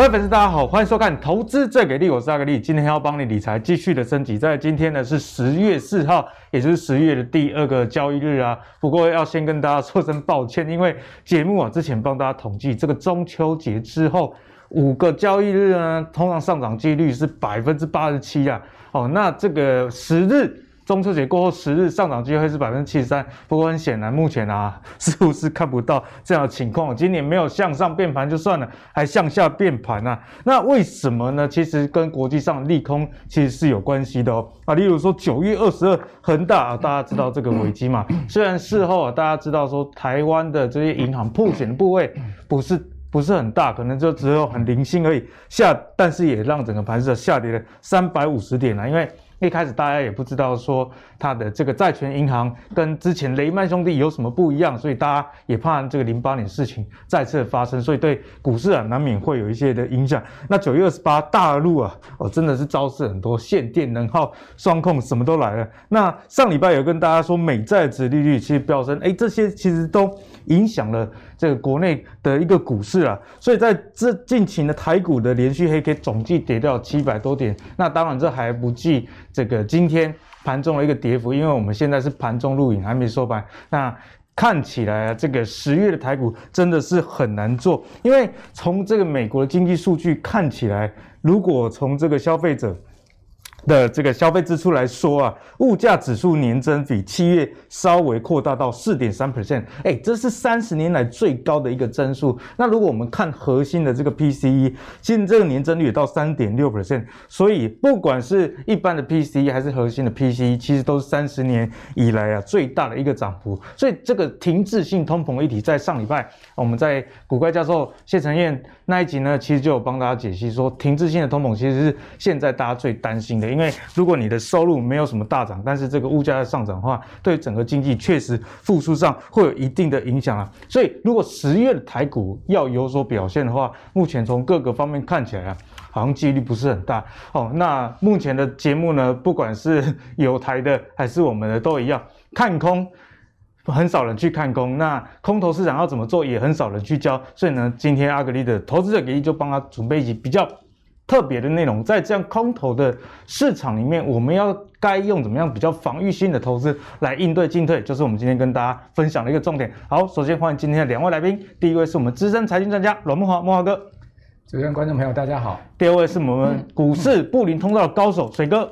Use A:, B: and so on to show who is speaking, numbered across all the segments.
A: 各位粉丝，大家好，欢迎收看《投资最给力》，我是阿格力，今天要帮你理财继续的升级。在今天呢是十月四号，也就是十月的第二个交易日啊。不过要先跟大家说声抱歉，因为节目啊之前帮大家统计，这个中秋节之后五个交易日呢，通常上涨几率是百分之八十七啊。哦，那这个十日。中秋节过后十日上涨机会是百分之七十三，不过很显然目前啊 似乎是看不到这样的情况。今年没有向上变盘就算了，还向下变盘啊？那为什么呢？其实跟国际上利空其实是有关系的哦。啊，例如说九月二十二恒大啊，大家知道这个危机嘛？虽然事后啊大家知道说台湾的这些银行破险的部位不是不是很大，可能就只有很零星而已下，但是也让整个盘子下跌了三百五十点啊，因为。一开始大家也不知道说它的这个债权银行跟之前雷曼兄弟有什么不一样，所以大家也怕这个零八年事情再次发生，所以对股市啊难免会有一些的影响。那九月二十八大陆啊，哦真的是招致很多限电、能耗、双控，什么都来了。那上礼拜有跟大家说美债殖利率其实飙升，哎，这些其实都影响了这个国内的一个股市啊。所以在这近期的台股的连续黑 K 总计跌掉七百多点，那当然这还不计。这个今天盘中的一个跌幅，因为我们现在是盘中录影，还没收盘。那看起来啊，这个十月的台股真的是很难做，因为从这个美国的经济数据看起来，如果从这个消费者。的这个消费支出来说啊，物价指数年增比七月稍微扩大到四点三 percent，哎，这是三十年来最高的一个增速。那如果我们看核心的这个 PCE，现在这个年增率到三点六 percent，所以不管是一般的 PCE 还是核心的 PCE，其实都是三十年以来啊最大的一个涨幅。所以这个停滞性通膨议题，在上礼拜我们在股怪教授谢承彦那一集呢，其实就有帮大家解析说，停滞性的通膨其实是现在大家最担心的。因为如果你的收入没有什么大涨，但是这个物价在上涨的话，对整个经济确实复苏上会有一定的影响啊。所以如果十月的台股要有所表现的话，目前从各个方面看起来啊，好像几率不是很大哦。那目前的节目呢，不管是有台的还是我们的都一样，看空很少人去看空，那空头市场要怎么做也很少人去教。所以呢，今天阿格力的投资者给力就帮他准备一集比较。特别的内容，在这样空头的市场里面，我们要该用怎么样比较防御性的投资来应对进退，就是我们今天跟大家分享的一个重点。好，首先欢迎今天的两位来宾，第一位是我们资深财经专家阮慕驊，慕驊哥；
B: 主持人、观众朋友大家好。
A: 第二位是我们股市布林通道的高手水哥，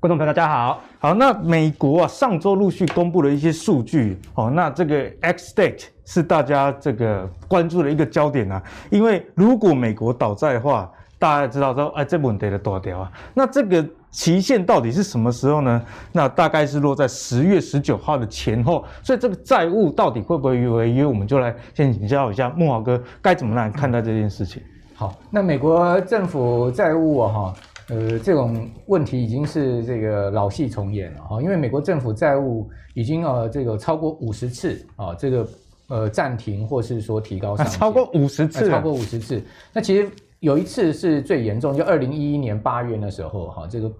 C: 观众朋友大家好。
A: 好，那美国啊上周陆续公布了一些数据，哦，那这个 X date 是大家这个关注的一个焦点啊，因为如果美国倒债的话。大家知道说，哎，这问题的多少啊？那这个期限到底是什么时候呢？那大概是落在十月十九号的前后。所以这个债务到底会不会违约？我们就来先请教一下木华哥，该怎么来看待这件事情？
B: 好，那美国政府债务啊，哈，呃，这种问题已经是这个老戏重演了哈，因为美国政府债务已经呃这个超过五十次啊，这个呃暂停或是说提高上限，
A: 超过五十次，
B: 超过五十次。那其实。有一次是最严重，就二零一一年八月那时候，哈，这个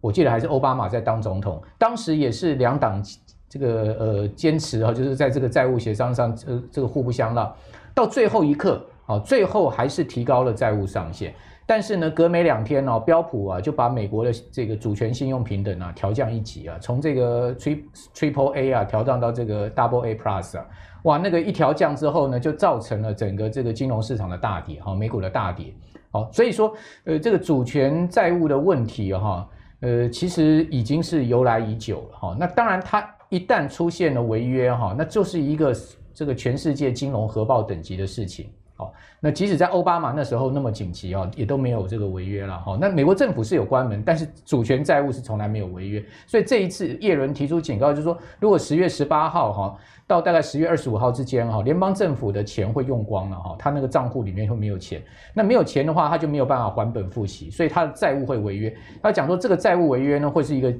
B: 我记得还是奥巴马在当总统，当时也是两党这个呃坚持哈，就是在这个债务协商上，呃，这个互不相让，到最后一刻，啊，最后还是提高了债务上限，但是呢，隔没两天哦，标普啊就把美国的这个主权信用平等啊调降一级啊，从这个 Triple A 啊调降到这个 Double A Plus 啊。哇，那个一调降之后呢，就造成了整个这个金融市场的大跌，哈，美股的大跌，好，所以说，呃，这个主权债务的问题，哈，呃，其实已经是由来已久了，哈，那当然，它一旦出现了违约，哈，那就是一个这个全世界金融核爆等级的事情。好，那即使在奥巴马那时候那么紧急啊，也都没有这个违约了哈。那美国政府是有关门，但是主权债务是从来没有违约。所以这一次叶伦提出警告，就是说，如果十月十八号哈到大概十月二十五号之间哈，联邦政府的钱会用光了哈，他那个账户里面会没有钱。那没有钱的话，他就没有办法还本付息，所以他的债务会违约。他讲说，这个债务违约呢，会是一个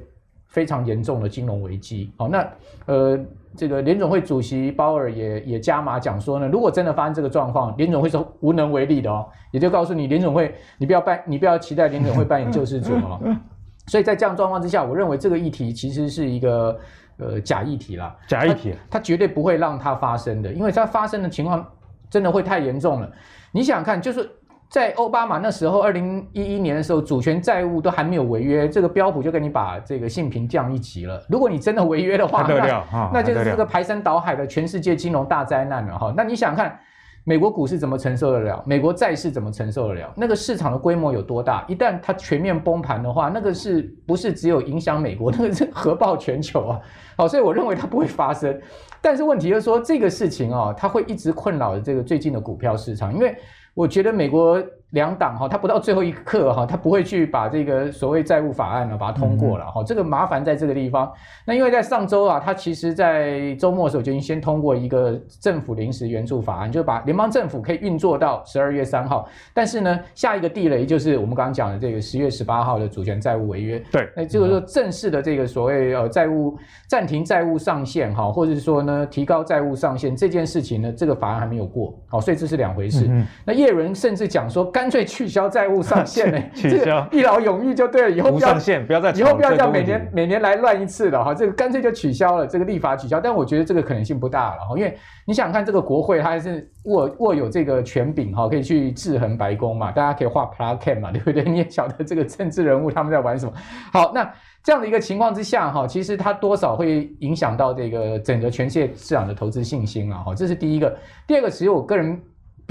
B: 非常严重的金融危机。好，那呃。这个联总会主席鲍尔也也加码讲说呢，如果真的发生这个状况，联总会是无能为力的哦，也就告诉你联总会，你不要扮，你不要期待联总会扮演救世主哦。所以在这样状况之下，我认为这个议题其实是一个呃假议题啦，
A: 假议题，
B: 它绝对不会让它发生的，因为它发生的情况真的会太严重了。你想想看，就是在奥巴马那时候，二零一一年的时候，主权债务都还没有违约，这个标普就给你把这个信评降一级了。如果你真的违约的话，那那就是这个排山倒海的全世界金融大灾难了哈。那你想看？美国股市怎么承受得了？美国债市怎么承受得了？那个市场的规模有多大？一旦它全面崩盘的话，那个是不是只有影响美国？那个是核爆全球啊！好，所以我认为它不会发生。但是问题就是说，这个事情啊，它会一直困扰着这个最近的股票市场，因为我觉得美国。两党哈，他不到最后一刻哈，他不会去把这个所谓债务法案呢，把它通过了哈。这个麻烦在这个地方。那因为在上周啊，他其实在周末的时候就已经先通过一个政府临时援助法案，就把联邦政府可以运作到十二月三号。但是呢，下一个地雷就是我们刚刚讲的这个十月十八号的主权债务违约。
A: 对，
B: 那就是说正式的这个所谓呃债务暂停债务上限哈，或者是说呢提高债务上限这件事情呢，这个法案还没有过，好，所以这是两回事。嗯、那叶伦甚至讲说干脆取消债务上限呢、欸？
A: 取消
B: 一劳永逸就对了，以后不要
A: 上限，不要再
B: 以后不要这样每年每年来乱一次了哈，这个干脆就取消了，这个立法取消。但我觉得这个可能性不大了哈，因为你想看这个国会，它还是握握有这个权柄哈，可以去制衡白宫嘛，大家可以画 plakette 嘛，对不对？你也晓得这个政治人物他们在玩什么。好，那这样的一个情况之下哈，其实它多少会影响到这个整个全世界市场的投资信心啊哈，这是第一个。第二个，其实我个人。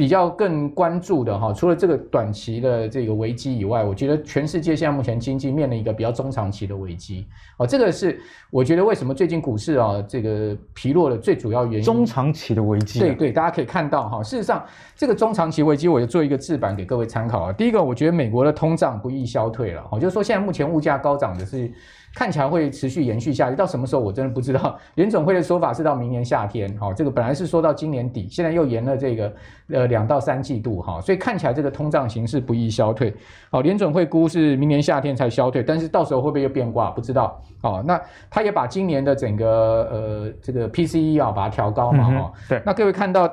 B: 比较更关注的哈，除了这个短期的这个危机以外，我觉得全世界现在目前经济面临一个比较中长期的危机哦，这个是我觉得为什么最近股市啊这个疲弱的最主要原因。
A: 中长期的危机。
B: 对对，大家可以看到哈，事实上这个中长期危机，我就做一个字板给各位参考啊。第一个，我觉得美国的通胀不易消退了，哦，就是说现在目前物价高涨的是。看起来会持续延续下去，到什么时候我真的不知道。联准会的说法是到明年夏天，哈，这个本来是说到今年底，现在又延了这个呃两到三季度，哈，所以看起来这个通胀形势不易消退。好，联准会估是明年夏天才消退，但是到时候会不会又变卦，不知道。好，那他也把今年的整个呃这个 PCE 啊把它调高嘛，哈、嗯，
A: 对，
B: 那各位看到。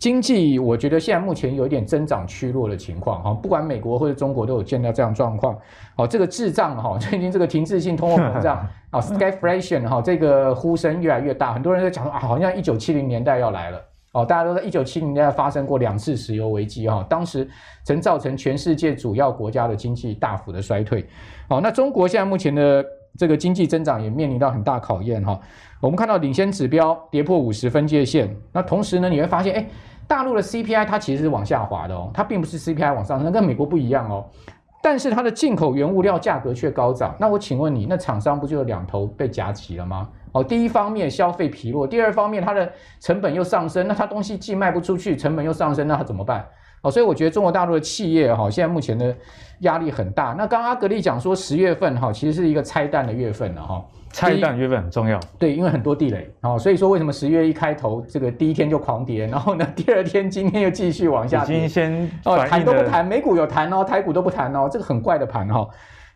B: 经济，我觉得现在目前有一点增长趋弱的情况哈，不管美国或者中国都有见到这样状况。好，这个滞胀哈，最近这个停滞性通货膨胀啊，stagflation 哈，这个呼声越来越大，很多人在讲说啊，好像一九七零年代要来了哦，大家都在一九七零年代发生过两次石油危机哈，当时曾造成全世界主要国家的经济大幅的衰退。哦，那中国现在目前的这个经济增长也面临到很大考验哈，我们看到领先指标跌破五十分界线，那同时呢，你会发现哎。大陆的 CPI 它其实是往下滑的哦，它并不是 CPI 往上升，跟美国不一样哦。但是它的进口原物料价格却高涨。那我请问你，那厂商不就有两头被夹齐了吗？哦，第一方面消费疲弱，第二方面它的成本又上升，那它东西既卖不出去，成本又上升，那它怎么办？哦，所以我觉得中国大陆的企业哈，现在目前的压力很大。那刚刚阿格力讲说十月份哈，其实是一个拆弹的月份了哈。
A: 拆弹月份很重要，
B: 对，因为很多地雷，哦，所以说为什么十月一开头这个第一天就狂跌，然后呢，第二天今天又继续往下跌，
A: 已经先
B: 哦，谈都不谈，美股有谈哦，台股都不谈哦，这个很怪的盘哈。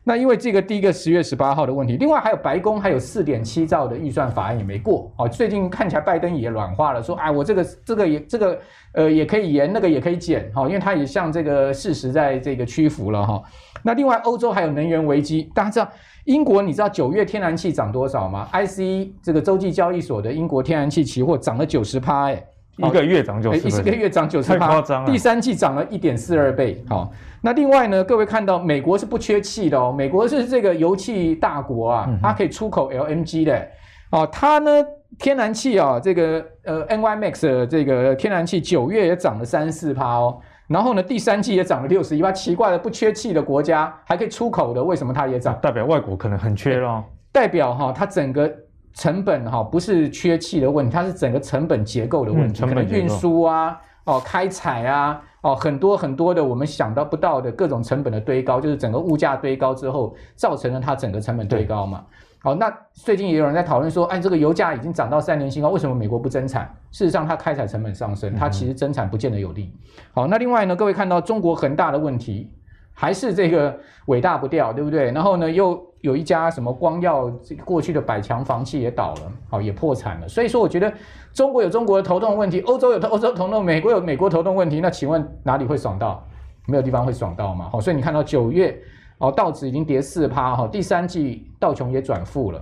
B: 那因为这个第一个十月十八号的问题，另外还有白宫还有四点七兆的预算法案也没过，哦，最近看起来拜登也软化了，说啊，我这个这个也这个呃也可以延，那个也可以减，哈，因为他也向这个事实在这个屈服了哈。那另外欧洲还有能源危机，大家知道。英国，你知道九月天然气涨多少吗？ICE 这个洲际交易所的英国天然气期货涨了九十趴，哎，
A: 一个月涨九十，
B: 一个月涨九十趴，太夸张了。第三季涨了一点四二倍。好，那另外呢，各位看到美国是不缺气的哦，美国是这个油气大国啊，它可以出口 LNG 的，哦，它呢天然气啊，这个呃 NYMEX 的这个天然气九月也涨了三四趴哦。然后呢，第三季也涨了六十一万，奇怪了，不缺气的国家还可以出口的，为什么它也涨？
A: 代表外国可能很缺咯。
B: 代表哈，它整个成本哈不是缺气的问题，它是整个成本结构的问题，嗯、成本运输啊，哦，开采啊，哦，很多很多的我们想到不到的各种成本的堆高，就是整个物价堆高之后，造成了它整个成本堆高嘛。好，那最近也有人在讨论说，哎，这个油价已经涨到三年新高，为什么美国不增产？事实上，它开采成本上升，它其实增产不见得有利。好，那另外呢，各位看到中国恒大的问题，还是这个尾大不掉，对不对？然后呢，又有一家什么光耀，这个过去的百强房企也倒了，好，也破产了。所以说，我觉得中国有中国的头痛问题，欧洲有欧洲头痛，美国有美国头痛问题。那请问哪里会爽到？没有地方会爽到嘛？好，所以你看到九月。哦，道指已经跌四趴哈，第三季道琼也转负了，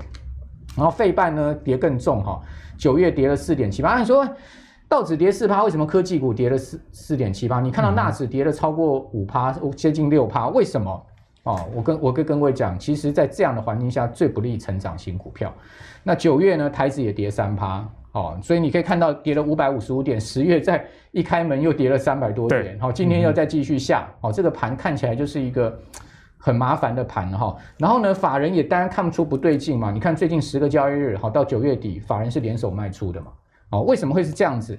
B: 然后费半呢跌更重哈，九月跌了四点七八。你说道指跌四趴，为什么科技股跌了四四点七八？你看到纳指跌了超过五趴，接近六趴，为什么？哦，我跟我跟各位讲，其实，在这样的环境下，最不利成长型股票。那九月呢，台指也跌三趴，哦，所以你可以看到跌了五百五十五点，十月在一开门又跌了三百多点，好，今天又再继续下，哦，这个盘看起来就是一个很麻烦的盘哈。然后呢，法人也当然看不出不对劲嘛，你看最近十个交易日，好，到九月底，法人是联手卖出的嘛，哦，为什么会是这样子？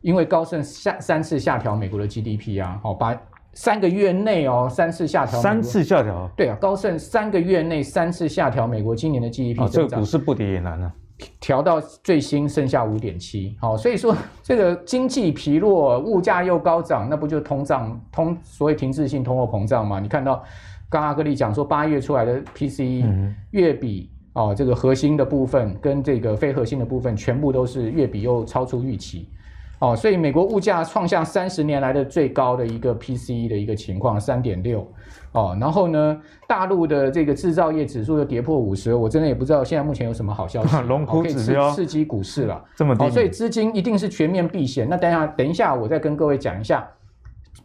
B: 因为高盛下三次下调美国的 GDP 啊，好，把。三个月内哦，三次下调。
A: 三次下调。
B: 对啊，高盛三个月内三次下调美国今年的 GDP 增长。
A: 哦，这个股市不跌也难啊。
B: 调到最新剩下五点七，好，所以说 这个经济疲弱，物价又高涨，那不就通胀通所谓停滞性通货膨胀吗？你看到刚阿格力讲说八月出来的 PCE 月比哦，这个核心的部分跟这个非核心的部分全部都是月比又超出预期。哦，所以美国物价创下三十年来的最高的一个 PCE 的一个情况，三点六。哦，然后呢，大陆的这个制造业指数又跌破五十，我真的也不知道现在目前有什么好消息，
A: 龙虎指
B: 标、刺激股市了。
A: 这么低，
B: 哦，所以资金一定是全面避险。那等一下，等一下，我再跟各位讲一下。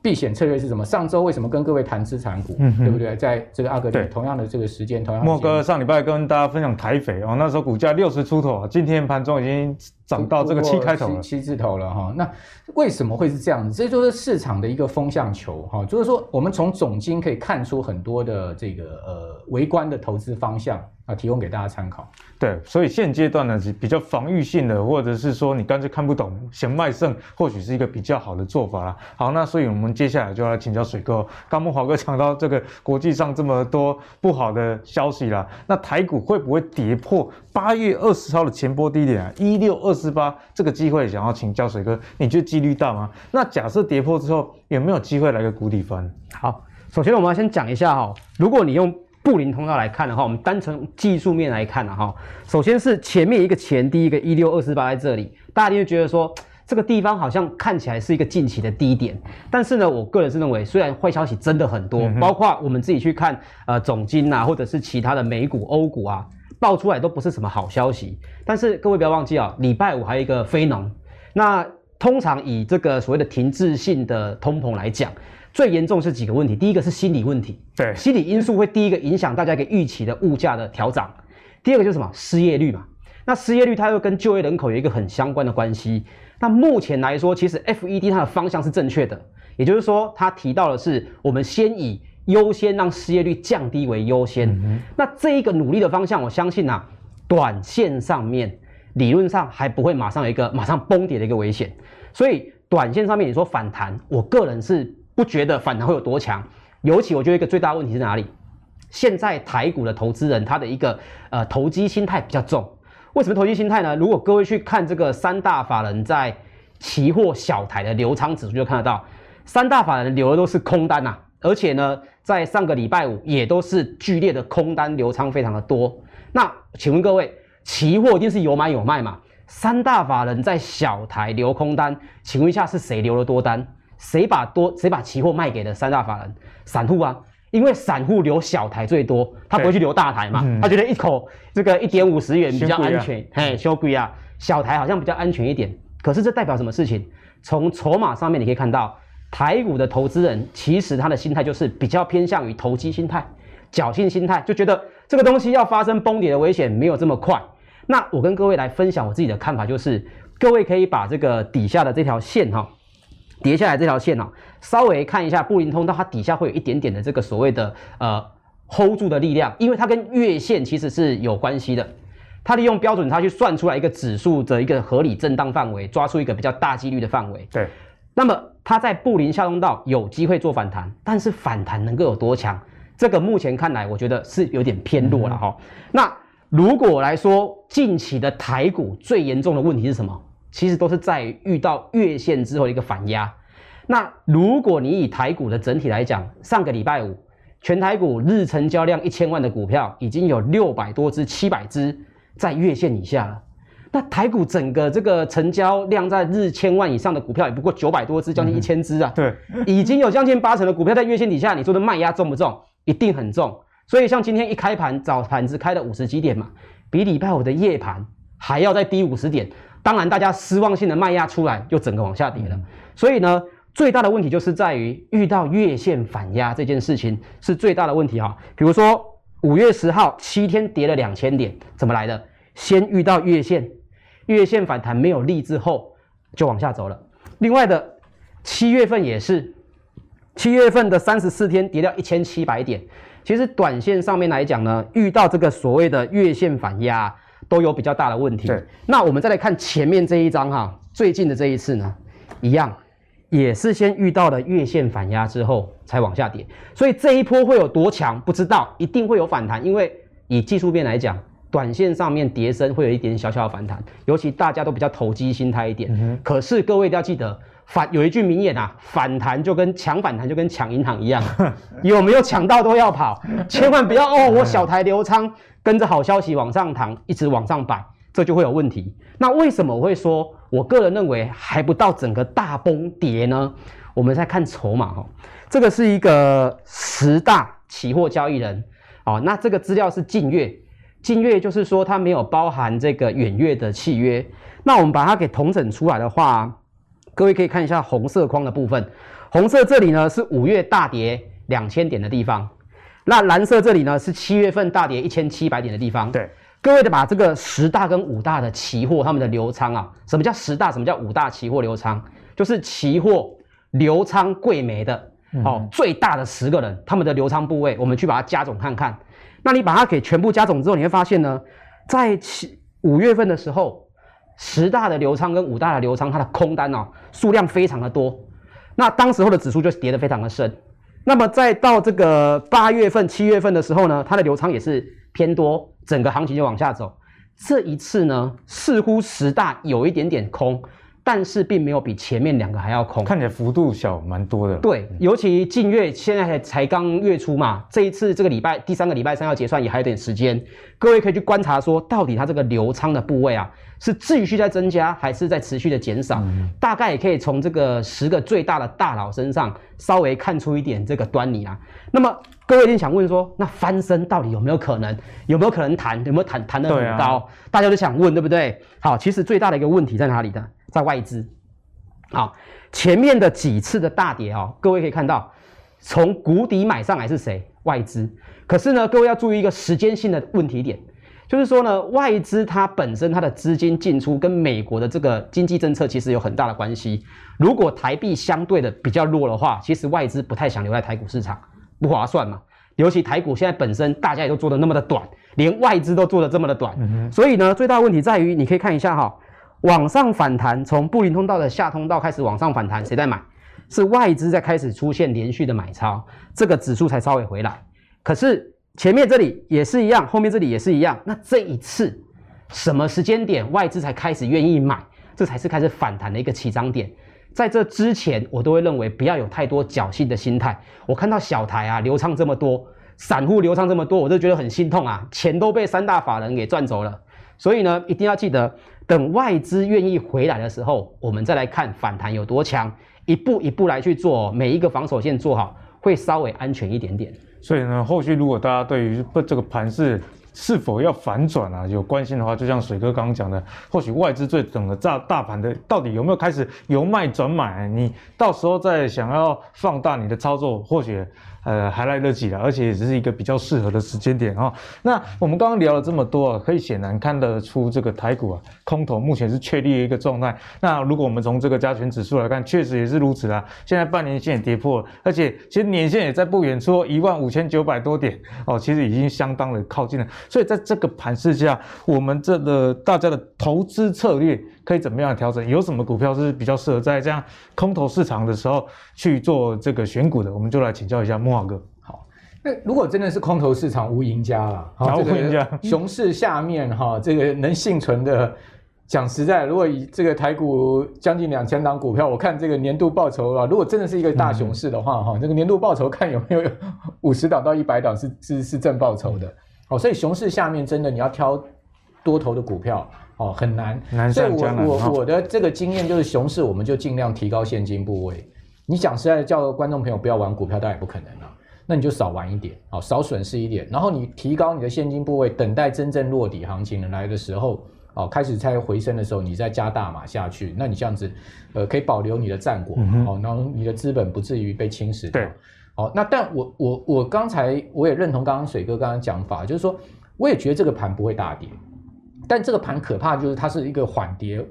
B: 避险策略是什么？上周为什么跟各位谈资产股，嗯、对不对？在这个阿格里同样的这个时间，同样
A: 莫哥上礼拜跟大家分享台肥哦，那时候股价六十出头，今天盘中已经涨到这个七开头了，
B: 七字头了哈。那为什么会是这样子？这就是市场的一个风向球哈，就是说我们从总金可以看出很多的这个呃围观的投资方向。啊，提供给大家参考。
A: 对，所以现阶段呢是比较防御性的，或者是说你干脆看不懂，嫌卖剩，或许是一个比较好的做法啦。好，那所以我们接下来就要来请教水哥。刚木华哥讲到这个国际上这么多不好的消息啦，那台股会不会跌破八月二十号的前波低点啊？一六二四八这个机会，想要请教水哥，你觉得几率大吗？那假设跌破之后，有没有机会来个谷底翻？
C: 好，首先我们要先讲一下哈，如果你用。布林通道来看的话，我们单从技术面来看的哈，首先是前面一个前低一个一六二四八在这里，大家就会觉得说这个地方好像看起来是一个近期的低点，但是呢，我个人是认为，虽然坏消息真的很多，嗯、包括我们自己去看呃总经啊，或者是其他的美股、欧股啊，爆出来都不是什么好消息，但是各位不要忘记啊，礼拜五还有一个非农，那通常以这个所谓的停滞性的通膨来讲。最严重是几个问题，第一个是心理问题，对，心理因素会第一个影响大家一个预期的物价的调涨，第二个就是什么？失业率嘛，那失业率它又跟就业人口有一个很相关的关系。那目前来说，其实 FED 它的方向是正确的，也就是说，它提到的是我们先以优先让失业率降低为优先。嗯、那这一个努力的方向，我相信啊，短线上面理论上还不会马上有一个马上崩跌的一个危险，所以短线上面你说反弹，我个人是。不觉得反弹会有多强，尤其我觉得一个最大问题是哪里？现在台股的投资人他的一个呃投机心态比较重。为什么投机心态呢？如果各位去看这个三大法人在期货小台的流仓指数，就看得到三大法人留的都是空单呐、啊，而且呢，在上个礼拜五也都是剧烈的空单流仓非常的多。那请问各位，期货一定是有买有卖嘛？三大法人在小台留空单，请问一下是谁留了多单？谁把多谁把期货卖给了三大法人？散户啊，因为散户留小台最多，他不会去留大台嘛，他觉得一口这个一点五十元比较安全，嘿，小贵啊，小台好像比较安全一点。可是这代表什么事情？从筹码上面你可以看到，台股的投资人其实他的心态就是比较偏向于投机心态、侥幸心态，就觉得这个东西要发生崩跌的危险没有这么快。那我跟各位来分享我自己的看法，就是各位可以把这个底下的这条线哈。叠下来这条线哦，稍微看一下布林通道，它底下会有一点点的这个所谓的呃 hold 住的力量，因为它跟月线其实是有关系的。它利用标准差去算出来一个指数的一个合理震荡范围，抓出一个比较大几率的范围。
A: 对。
C: 那么它在布林下通道有机会做反弹，但是反弹能够有多强？这个目前看来，我觉得是有点偏弱了哈。嗯、那如果来说，近期的台股最严重的问题是什么？其实都是在遇到月线之后的一个反压。那如果你以台股的整体来讲，上个礼拜五全台股日成交量一千万的股票，已经有六百多只、七百只在月线以下了。那台股整个这个成交量在日千万以上的股票，也不过九百多只，将近一千只啊。对，已经有将近八成的股票在月线底下，你说的卖压重不重？一定很重。所以像今天一开盘早盘子开了五十几点嘛，比礼拜五的夜盘还要再低五十点。当然大家失望性的卖压出来，又整个往下跌了。所以呢，最大的问题就是在于遇到月线反压这件事情是最大的问题哈。比如说五月十号七天跌了两千点，怎么来的？先遇到月线，月线反弹没有力之后就往下走了。另外的七月份也是，七月份的三十四天跌掉一千七百点。其实短线上面来讲呢，遇到这个所谓的月线反压，都有比较大的问题。对，那我们再来看前面这一张哈，最近的这一次呢，一样，也是先遇到了月线反压之后才往下跌。所以这一波会有多强，不知道，一定会有反弹，因为以技术面来讲，短线上面跌升会有一点小小的反弹，尤其大家都比较投机心态一点。嗯、可是各位一定要记得。反有一句名言啊，反弹就跟抢反弹就跟抢银行一样，有没有抢到都要跑，千万不要哦。我小台留仓跟着好消息往上弹，一直往上摆，这就会有问题。那为什么我会说，我个人认为还不到整个大崩跌呢？我们再看筹码哈，这个是一个十大期货交易人哦。那这个资料是近月，近月就是说它没有包含这个远月的契约。那我们把它给统整出来的话。各位可以看一下红色框的部分，红色这里呢是五月大跌两千点的地方，那蓝色这里呢是七月份大跌一千七百点的地方。对，各位的把这个十大跟五大的期货他们的流仓啊，什么叫十大？什么叫五大期货流仓？就是期货流仓柜买的哦，最大的十个人他们的流仓部位，我们去把它加总看看。那你把它给全部加总之后，你会发现呢，在七五月份的时候。十大的流仓跟五大的流仓，它的空单哦数量非常的多，那当时候的指数就跌得非常的深。那么再到这个八月份、七月份的时候呢，它的流仓也是偏多，整个行情就往下走。这一次呢，似乎十大有一点点空。但是并没有比前面两个还要空，
A: 看起来幅度小蛮多的。
C: 对，尤其近月现在才才刚月初嘛，这一次这个礼拜第三个礼拜三要结算也还有点时间，各位可以去观察说，到底它这个流仓的部位啊，是继续在增加还是在持续的减少？嗯、大概也可以从这个十个最大的大佬身上稍微看出一点这个端倪啊。那么各位一定想问说，那翻身到底有没有可能？有没有可能弹？有没有弹弹得很高？啊、大家都想问，对不对？好，其实最大的一个问题在哪里的？在外资，好，前面的几次的大跌哦，各位可以看到，从谷底买上来是谁？外资。可是呢，各位要注意一个时间性的问题点，就是说呢，外资它本身它的资金进出跟美国的这个经济政策其实有很大的关系。如果台币相对的比较弱的话，其实外资不太想留在台股市场，不划算嘛。尤其台股现在本身大家也都做的那么的短，连外资都做的这么的短，嗯、所以呢，最大的问题在于，你可以看一下哈。往上反弹，从布林通道的下通道开始往上反弹，谁在买？是外资在开始出现连续的买超，这个指数才稍微回来。可是前面这里也是一样，后面这里也是一样。那这一次什么时间点外资才开始愿意买？这才是开始反弹的一个起涨点。在这之前，我都会认为不要有太多侥幸的心态。我看到小台啊流畅这么多，散户流畅这么多，我都觉得很心痛啊，钱都被三大法人给赚走了。所以呢，一定要记得。等外资愿意回来的时候，我们再来看反弹有多强，一步一步来去做，每一个防守线做好，会稍微安全一点点。
A: 所以呢，后续如果大家对于不这个盘势是否要反转啊有关心的话，就像水哥刚刚讲的，或许外资最整个大大盘的到底有没有开始由卖转买，你到时候再想要放大你的操作，或许。呃，还来得及了，而且也是一个比较适合的时间点哈。那我们刚刚聊了这么多啊，可以显然看得出这个台股啊，空头目前是确立一个状态。那如果我们从这个加权指数来看，确实也是如此啊。现在半年线也跌破了，而且其实年线也在不远处，一万五千九百多点哦，其实已经相当的靠近了。所以在这个盘势下，我们这个大家的投资策略可以怎么样调整？有什么股票是比较适合在这样空头市场的时候去做这个选股的？我们就来请教一下。慕驊哥，
B: 好。那如果真的是空头市场无赢家了，好，无赢家，熊市下面哈，这个能幸存的，讲实在，如果以这个台股将近两千档股票，我看这个年度报酬啊，如果真的是一个大熊市的话，哈、嗯，这个年度报酬看有没有五十档到一百档是是是正报酬的，好，所以熊市下面真的你要挑多头的股票，哦，很难，难所以我我我的这个经验就是，熊市我们就尽量提高现金部位。你讲实在的，叫观众朋友不要玩股票，当然也不可能了。那你就少玩一点，好，少损失一点，然后你提高你的现金部位，等待真正落底行情来的时候，哦，开始在回升的时候，你再加大码下去，那你这样子，呃，可以保留你的战果，嗯、哦，然后你的资本不至于被侵蚀掉。对，哦，那但我我我刚才我也认同刚刚水哥刚刚讲法，就是说，我也觉得这个盘不会大跌，但这个盘可怕就是它是一个缓跌，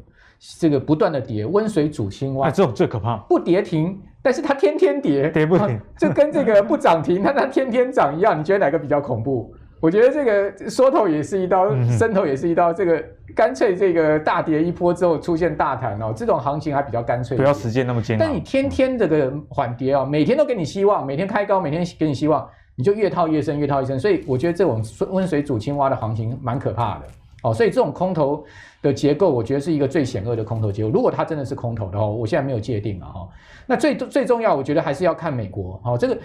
B: 这个不断的跌，温水煮青蛙，
A: 哎，这种最可怕，
B: 不跌停。但是它天天跌，
A: 跌不停，
B: 就跟这个不涨停，但它天天涨一样。你觉得哪个比较恐怖？我觉得这个缩头也是一刀，伸头也是一刀。这个干脆这个大跌一波之后出现大弹哦，这种行情还比较干脆。
A: 不要时间那么艰难。
B: 但你天天这个缓跌哦，每天都给你希望，每天开高，每天给你希望，你就越套越深，越套越深。所以我觉得这种温水煮青蛙的行情蛮可怕的哦。所以这种空头的结构，我觉得是一个最险恶的空头结构。如果它真的是空头的话，我现在没有界定啊哈。那最最重要，我觉得还是要看美国。好，这个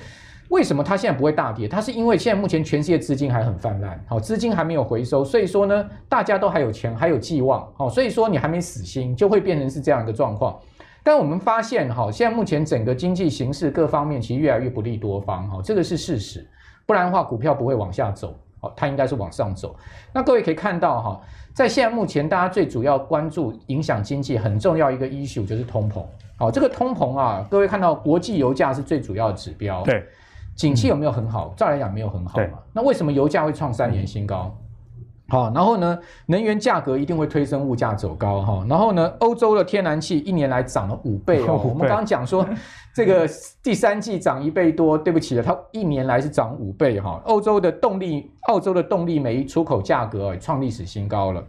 B: 为什么它现在不会大跌？它是因为现在目前全世界资金还很泛滥，好，资金还没有回收，所以说呢，大家都还有钱，还有寄望，好，所以说你还没死心，就会变成是这样一个状况。但我们发现，哈，现在目前整个经济形势各方面其实越来越不利多方，哈，这个是事实，不然的话股票不会往下走，好，它应该是往上走。那各位可以看到，哈，在现在目前大家最主要关注影响经济很重要一个 issue 就是通膨。好，这个通膨啊，各位看到国际油价是最主要的指标。
A: 对，
B: 景气有没有很好？照来讲没有很好嘛。那为什么油价会创三年新高？好，然后呢，能源价格一定会推升物价走高哈。然后呢，欧洲的天然气一年来涨了五倍哦。我们刚刚讲说，这个第三季涨一倍多，对不起了，它一年来是涨五倍哈。欧洲的动力，澳洲的动力煤出口价格创历史新高了。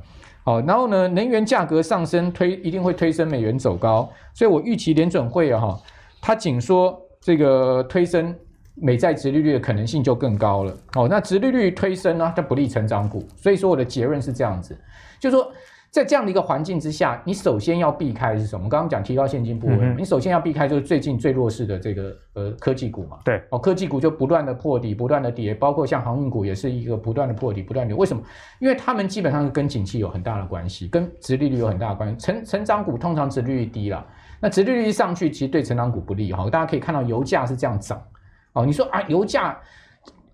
B: 好，然后呢，能源价格上升推一定会推升美元走高，所以我预期联准会啊哈，它紧缩这个推升美债殖利率的可能性就更高了。哦，那殖利率推升呢，它不利成长股，所以说我的结论是这样子，就是说。在这样的一个环境之下，你首先要避开是什么？我们刚刚讲提高现金部位，嗯、你首先要避开就是最近最弱势的这个呃科技股嘛。
A: 对，
B: 哦，科技股就不断的破底，不断的跌，包括像航运股也是一个不断的破底，不断的跌。为什么？因为他们基本上是跟景气有很大的关系，跟殖利率有很大的关系。成成长股通常殖利率低了，那殖利率一上去，其实对成长股不利哈。大家可以看到油价是这样涨，哦，你说啊，油价。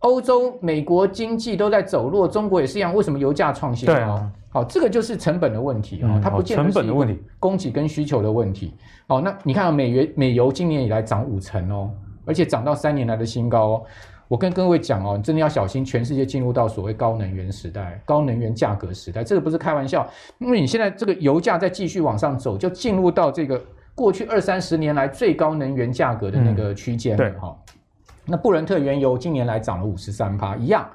B: 欧洲、美国经济都在走弱，中国也是一样。为什么油价创新高？对啊，好，这个就是成本的问题啊，嗯、它不见得是成本的问题，供给跟需求的问题。哦，那你看美元、美油今年以来涨五成哦，而且涨到三年来的新高哦。我跟各位讲哦，你真的要小心，全世界进入到所谓高能源时代、高能源价格时代，这个不是开玩笑。因为你现在这个油价在继续往上走，就进入到这个过去二三十年来最高能源价格的那个区间了哈。那布伦特原油今年来涨了五十三趴，一样，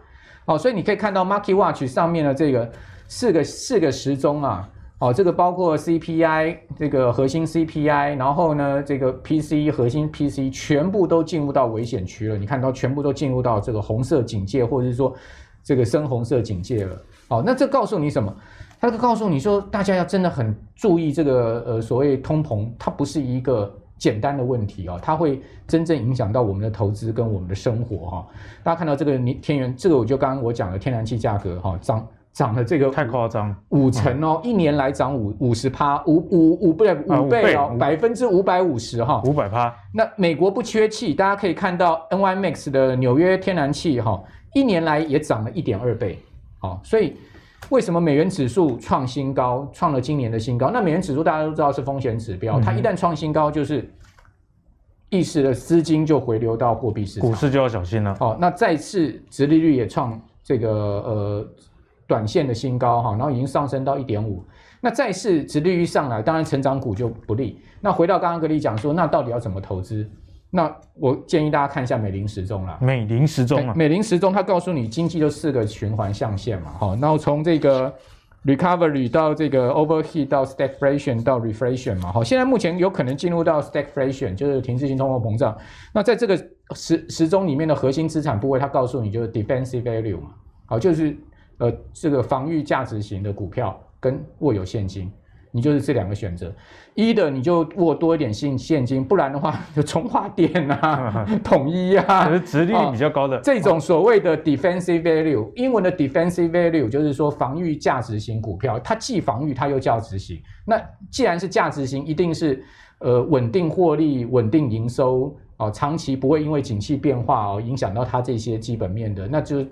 B: 哦，所以你可以看到 Market Watch 上面的这个四个四个时钟啊，哦，这个包括 CPI 这个核心 CPI，然后呢，这个 P C 核心 P C 全部都进入到危险区了，你看到全部都进入到这个红色警戒，或者是说这个深红色警戒了，哦，那这告诉你什么？它告诉你说，大家要真的很注意这个呃所谓通膨，它不是一个。简单的问题啊，它会真正影响到我们的投资跟我们的生活哈。大家看到这个天元，这个我就刚刚我讲的天然气价格哈，涨涨了这个
A: 太夸张，
B: 五成哦，一年来涨五五十趴，五五五倍五倍哦，百分之五百五十哈，
A: 五百趴。
B: 那美国不缺气，大家可以看到 NYMAX 的纽约天然气哈，一年来也涨了一点二倍，好，所以。为什么美元指数创新高，创了今年的新高？那美元指数大家都知道是风险指标，嗯、它一旦创新高，就是意识的资金就回流到货币市场，
A: 股市就要小心了。
B: 哦，那再次殖利率也创这个呃短线的新高哈，然后已经上升到一点五。那再次殖利率上来，当然成长股就不利。那回到刚刚格力讲说，那到底要怎么投资？那我建议大家看一下美林时钟啦。
A: 美林时钟啊，
B: 美林时钟它告诉你经济就四个循环象限嘛，好，然后从这个 recovery 到这个 overheat 到 stagflation 到 reflation 嘛，好，现在目前有可能进入到 stagflation，就是停滞性通货膨胀。那在这个时时钟里面的核心资产部位，它告诉你就是 defensive value 嘛，好，就是呃这个防御价值型的股票跟握有现金。你就是这两个选择，一的你就握多一点现现金，不然的话就中化电啊、统一啊，
A: 是殖利率比较高的、
B: 哦、这种所谓的 defensive value，英文的 defensive value 就是说防御价值型股票，它既防御它又价值型。那既然是价值型，一定是呃稳定获利、稳定营收啊、哦，长期不会因为景气变化哦影响到它这些基本面的，那就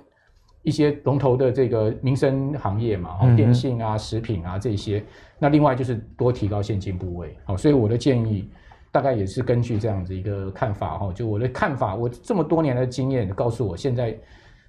B: 一些龙头的这个民生行业嘛，哦，电信啊、食品啊这些。那另外就是多提高现金部位，好，所以我的建议大概也是根据这样子一个看法哈，就我的看法，我这么多年的经验告诉我，现在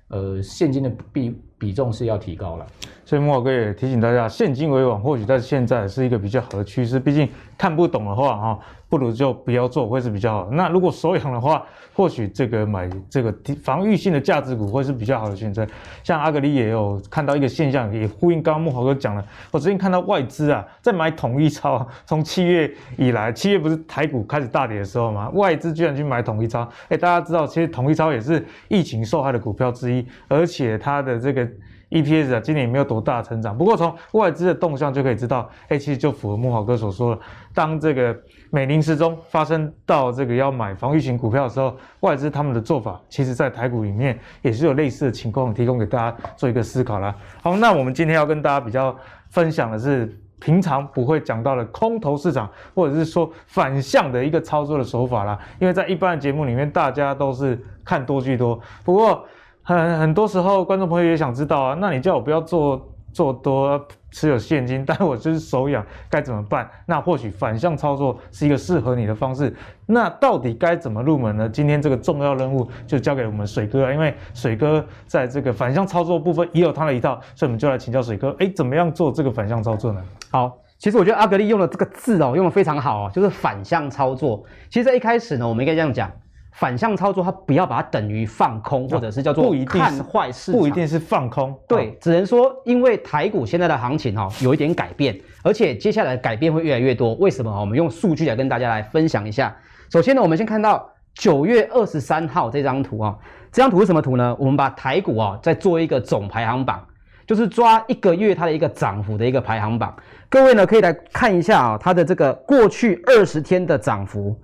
B: 呃现金的比比重是要提高了。
A: 所以慕驊哥也提醒大家，现金为王，或许在现在是一个比较好的趋势。毕竟看不懂的话，哈，不如就不要做，会是比较好。那如果手痒的话，或许这个买这个防御性的价值股会是比较好的选择。像阿格力也有看到一个现象，也呼应刚刚慕驊哥讲了。我最近看到外资啊，在买统一超，从七月以来，七月不是台股开始大跌的时候吗？外资居然去买统一超。哎，大家知道，其实统一超也是疫情受害的股票之一，而且它的这个。EPS 啊，今年也没有多大的成长。不过从外资的动向就可以知道，哎，其实就符合慕驊哥所说的，当这个美林时钟发生到这个要买防御型股票的时候，外资他们的做法，其实在台股里面也是有类似的情况，提供给大家做一个思考啦。好，那我们今天要跟大家比较分享的是，平常不会讲到的空头市场，或者是说反向的一个操作的手法啦。因为在一般的节目里面，大家都是看多居多。不过，很很多时候，观众朋友也想知道啊，那你叫我不要做做多持有现金，但我就是手痒，该怎么办？那或许反向操作是一个适合你的方式。那到底该怎么入门呢？今天这个重要任务就交给我们水哥，因为水哥在这个反向操作部分也有他的一套，所以我们就来请教水哥，哎，怎么样做这个反向操作呢？
C: 好，其实我觉得阿格力用的这个字哦，用的非常好啊，就是反向操作。其实，在一开始呢，我们应该这样讲。反向操作，它不要把它等于放空，或者是叫做看坏市场，
A: 不一定是放空。
C: 对，只能说因为台股现在的行情哈有一点改变，而且接下来改变会越来越多。为什么？我们用数据来跟大家来分享一下。首先呢，我们先看到九月二十三号这张图啊，这张图是什么图呢？我们把台股啊再做一个总排行榜，就是抓一个月它的一个涨幅的一个排行榜。各位呢可以来看一下啊，它的这个过去二十天的涨幅。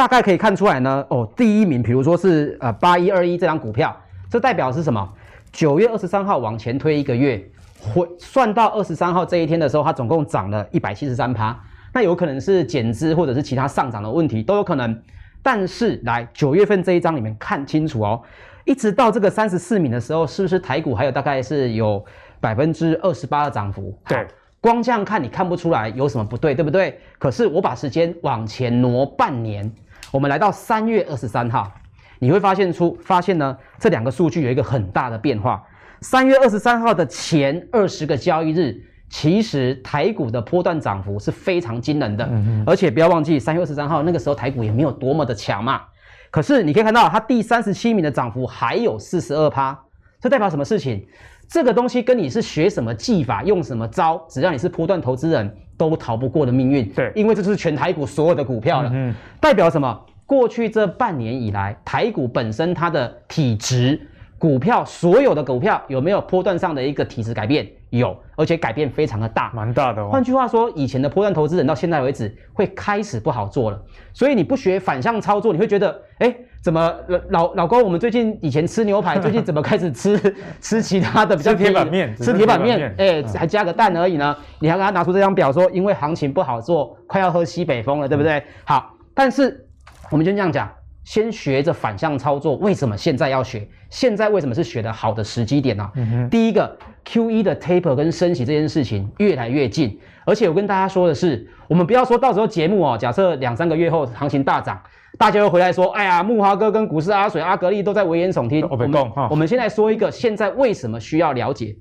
C: 大概可以看出来呢，哦，第一名，比如说是呃八一二一这张股票，这代表是什么？九月二十三号往前推一个月，回算到二十三号这一天的时候，它总共涨了一百七十三趴。那有可能是减资或者是其他上涨的问题都有可能。但是来九月份这一张里面看清楚哦，一直到这个三十四名的时候，是不是台股还有大概是有百分之二十八的涨幅？
A: 对。
C: 光这样看，你看不出来有什么不对，对不对？可是我把时间往前挪半年，我们来到三月二十三号，你会发现出发现呢，这两个数据有一个很大的变化。三月二十三号的前二十个交易日，其实台股的波段涨幅是非常惊人的，而且不要忘记，三月二十三号那个时候台股也没有多么的强嘛。可是你可以看到，它第三十七名的涨幅还有四十二趴，这代表什么事情？这个东西跟你是学什么技法、用什么招，只要你是波段投资人，都逃不过的命运。
A: 对，
C: 因为这就是全台股所有的股票了。嗯，代表什么？过去这半年以来，台股本身它的体质，股票所有的股票有没有波段上的一个体质改变？有，而且改变非常的大，
A: 蛮大的哦。
C: 换句话说，以前的波段投资人到现在为止会开始不好做了。所以你不学反向操作，你会觉得，哎。怎么老老公？我们最近以前吃牛排，最近怎么开始吃 吃其他的比较
A: 铁板面？
C: 吃铁板面，哎，还加个蛋而已呢。你还给他拿出这张表说，因为行情不好做，快要喝西北风了，对不对？好，但是我们就这样讲，先学着反向操作。为什么现在要学？现在为什么是学的好的时机点呢？第一个，QE 的 taper 跟升息这件事情越来越近，而且我跟大家说的是，我们不要说到时候节目哦，假设两三个月后行情大涨。大家又回来说：“哎呀，木华哥跟股市阿水、阿格力都在危言耸听。”我们我们现在说一个，现在为什么需要了解？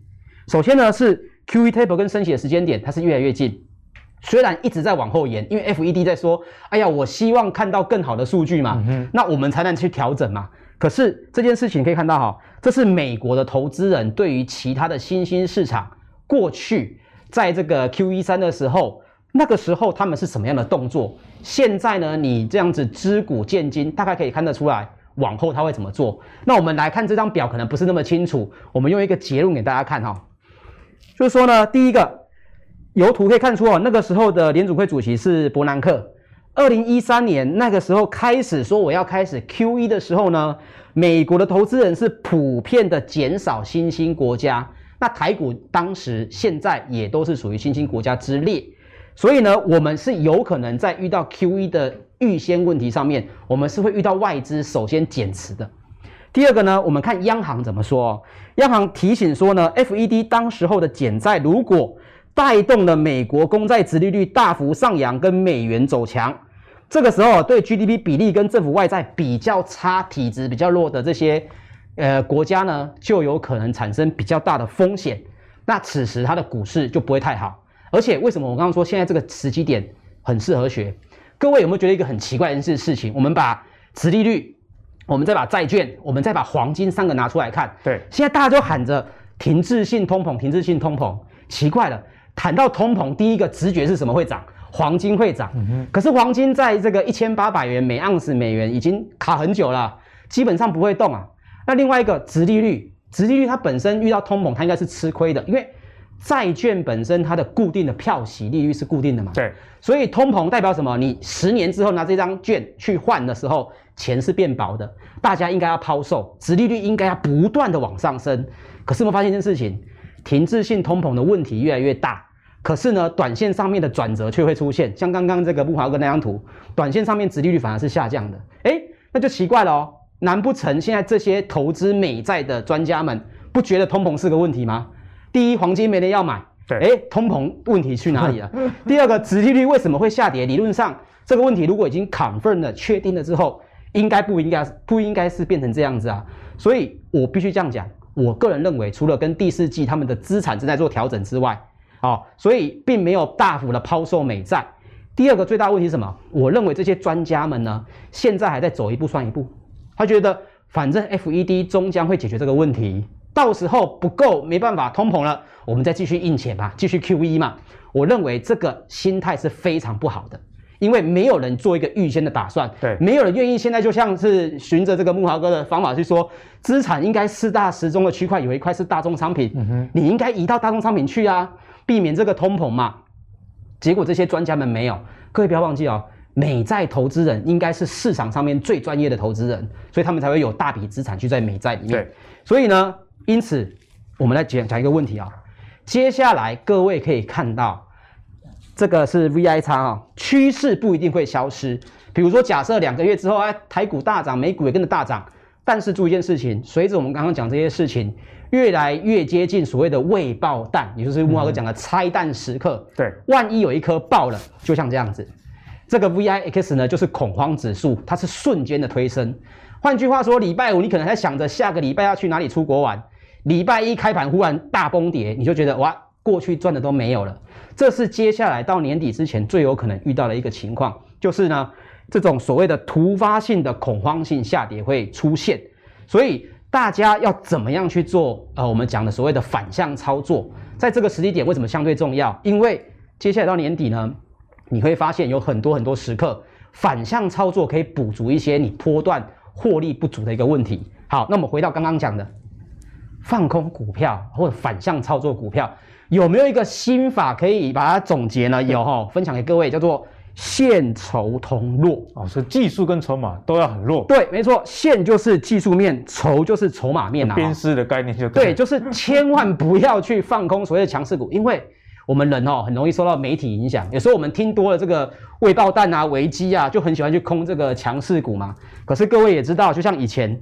C: 首先呢，是 QE taper 跟升息的时间点，它是越来越近。虽然一直在往后延，因为 FED 在说：“哎呀，我希望看到更好的数据嘛，嗯、那我们才能去调整嘛。”可是这件事情可以看到哈，这是美国的投资人对于其他的新兴市场过去在这个 QE 三的时候。那个时候他们是什么样的动作？现在呢？你这样子知古见今，大概可以看得出来，往后他会怎么做？那我们来看这张表，可能不是那么清楚。我们用一个结论给大家看哈，就是说呢，第一个，由图可以看出哦，那个时候的联准会主席是伯南克。二零一三年那个时候开始说我要开始 QE 的时候呢，美国的投资人是普遍的减少新兴国家。那台股当时现在也都是属于新兴国家之列。所以呢，我们是有可能在遇到 QE 的预先问题上面，我们是会遇到外资首先减持的。第二个呢，我们看央行怎么说。哦央行提醒说呢，FED 当时候的减债如果带动了美国公债殖利率大幅上扬，跟美元走强，这个时候对 GDP 比例跟政府外债比较差、体质比较弱的这些呃国家呢，就有可能产生比较大的风险。那此时它的股市就不会太好。而且为什么我刚刚说现在这个时机点很适合学？各位有没有觉得一个很奇怪的事情？我们把殖利率。我们再把债券，我们再把黄金三个拿出来看。
A: 对，
C: 现在大家都喊着停滞性通膨，停滞性通膨。奇怪了，谈到通膨，第一个直觉是什么会涨？黄金会涨。嗯。可是黄金在这个一千八百元每盎司美元已经卡很久了，基本上不会动啊。那另外一个殖利率，殖利率它本身遇到通膨，它应该是吃亏的，因为债券本身它的固定的票息利率是固定的嘛。
A: 对。
C: 所以通膨代表什么？你十年之后拿这张券去换的时候。钱是变薄的，大家应该要抛售，殖利率应该要不断的往上升。可是我们发现一件事情，停滞性通膨的问题越来越大。可是呢，短线上面的转折却会出现，像刚刚这个木华哥那张图，短线上面殖利率反而是下降的。诶，那就奇怪了哦。难不成现在这些投资美债的专家们不觉得通膨是个问题吗？第一，黄金没人要买。
A: 对，
C: 诶，通膨问题去哪里了？第二个，殖利率为什么会下跌？理论上这个问题如果已经 confirm 了、确定了之后。应该不应该不应该是变成这样子啊？所以我必须这样讲。我个人认为，除了跟第四季他们的资产正在做调整之外，哦，所以并没有大幅的抛售美债。第二个最大问题是什么？我认为这些专家们呢，现在还在走一步算一步。他觉得反正 FED 终将会解决这个问题，到时候不够没办法通膨了，我们再继续印钱吧，继续 QE 嘛。我认为这个心态是非常不好的。因为没有人做一个预先的打算，
A: 对，
C: 没有人愿意现在就像是循着这个木华哥的方法去说，资产应该四大时钟的区块有一块是大宗商品，嗯哼，你应该移到大宗商品去啊，避免这个通膨嘛。结果这些专家们没有，各位不要忘记哦，美债投资人应该是市场上面最专业的投资人，所以他们才会有大笔资产去在美债里面。对，所以呢，因此我们来讲讲一个问题啊，接下来各位可以看到。这个是 VI 差啊，趋势不一定会消失。比如说，假设两个月之后，哎，台股大涨，美股也跟着大涨。但是注意一件事情，随着我们刚刚讲这些事情越来越接近所谓的未爆弹，也就是木华哥讲的拆弹时刻。
A: 嗯、对，
C: 万一有一颗爆了，就像这样子，这个 VIX 呢就是恐慌指数，它是瞬间的推升。换句话说，礼拜五你可能还在想着下个礼拜要去哪里出国玩，礼拜一开盘忽然大崩跌，你就觉得哇，过去赚的都没有了。这是接下来到年底之前最有可能遇到的一个情况，就是呢，这种所谓的突发性的恐慌性下跌会出现，所以大家要怎么样去做？呃，我们讲的所谓的反向操作，在这个时机点为什么相对重要？因为接下来到年底呢，你会发现有很多很多时刻，反向操作可以补足一些你波段获利不足的一个问题。好，那我们回到刚刚讲的放空股票或者反向操作股票。有没有一个心法可以把它总结呢？有哈，分享给各位，叫做线筹同弱
A: 哦，是技术跟筹码都要很弱。
C: 对，没错，线就是技术面，筹就是筹码面啊。
A: 边丝的概念就
C: 对，就是千万不要去放空所谓的强势股，因为我们人哦很容易受到媒体影响，有时候我们听多了这个未爆弹啊、危机啊，就很喜欢去空这个强势股嘛。可是各位也知道，就像以前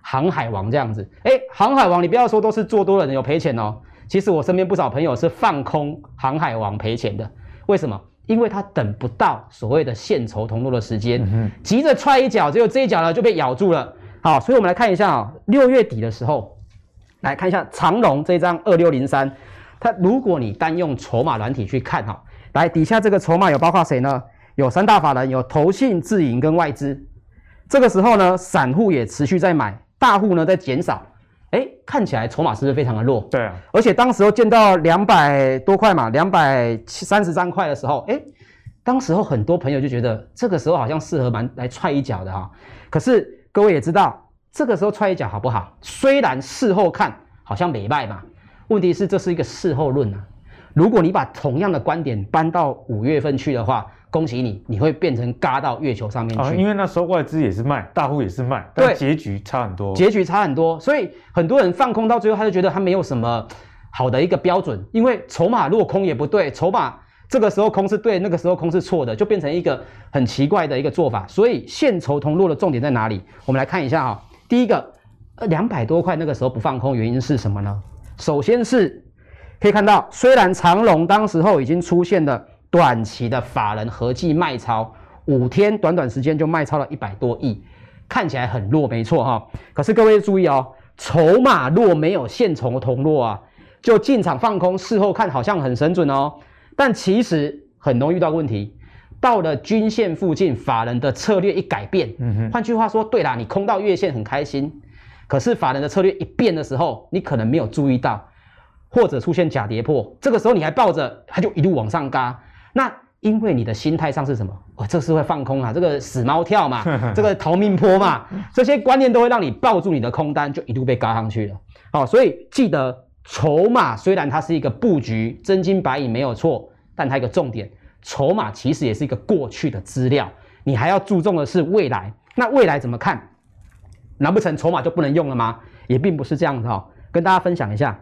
C: 航海王这样子，哎，航海王你不要说都是做多的人有赔钱哦。其实我身边不少朋友是放空航海王赔钱的，为什么？因为他等不到所谓的线筹同路的时间，嗯、急着踹一脚，只有这一脚呢就被咬住了。好，所以我们来看一下啊，六月底的时候，来看一下长荣这张二六零三，它如果你单用筹码软体去看哈，来底下这个筹码有包括谁呢？有三大法人，有投信、自营跟外资。这个时候呢，散户也持续在买，大户呢在减少。哎，看起来筹码是不是非常的弱？
A: 对啊，
C: 而且当时候见到两百多块嘛，两百三十三块的时候，哎，当时候很多朋友就觉得这个时候好像适合蛮来踹一脚的哈。可是各位也知道，这个时候踹一脚好不好？虽然事后看好像没败嘛，问题是这是一个事后论啊。如果你把同样的观点搬到五月份去的话，恭喜你，你会变成嘎到月球上面去。
A: 啊，因为那时候外资也是卖，大户也是卖，但结局差很多。
C: 结局差很多，所以很多人放空到最后，他就觉得他没有什么好的一个标准，因为筹码落空也不对，筹码这个时候空是对，那个时候空是错的，就变成一个很奇怪的一个做法。所以现筹同落的重点在哪里？我们来看一下哈，第一个呃，两百多块那个时候不放空，原因是什么呢？首先是可以看到，虽然长龙当时候已经出现了短期的法人合计卖超，五天短短时间就卖超了一百多亿，看起来很弱，没错哈。可是各位注意哦，筹码弱没有现从同弱啊，就进场放空，事后看好像很神准哦，但其实很容易遇到问题。到了均线附近，法人的策略一改变，嗯哼，换句话说，对啦，你空到月线很开心，可是法人的策略一变的时候，你可能没有注意到，或者出现假跌破，这个时候你还抱着，它就一路往上嘎。那因为你的心态上是什么？哦，这是会放空啊，这个死猫跳嘛，这个逃命坡嘛，这些观念都会让你抱住你的空单，就一路被嘎上去了。好，所以记得筹码虽然它是一个布局，真金白银没有错，但它一个重点。筹码其实也是一个过去的资料，你还要注重的是未来。那未来怎么看？难不成筹码就不能用了吗？也并不是这样子哈。跟大家分享一下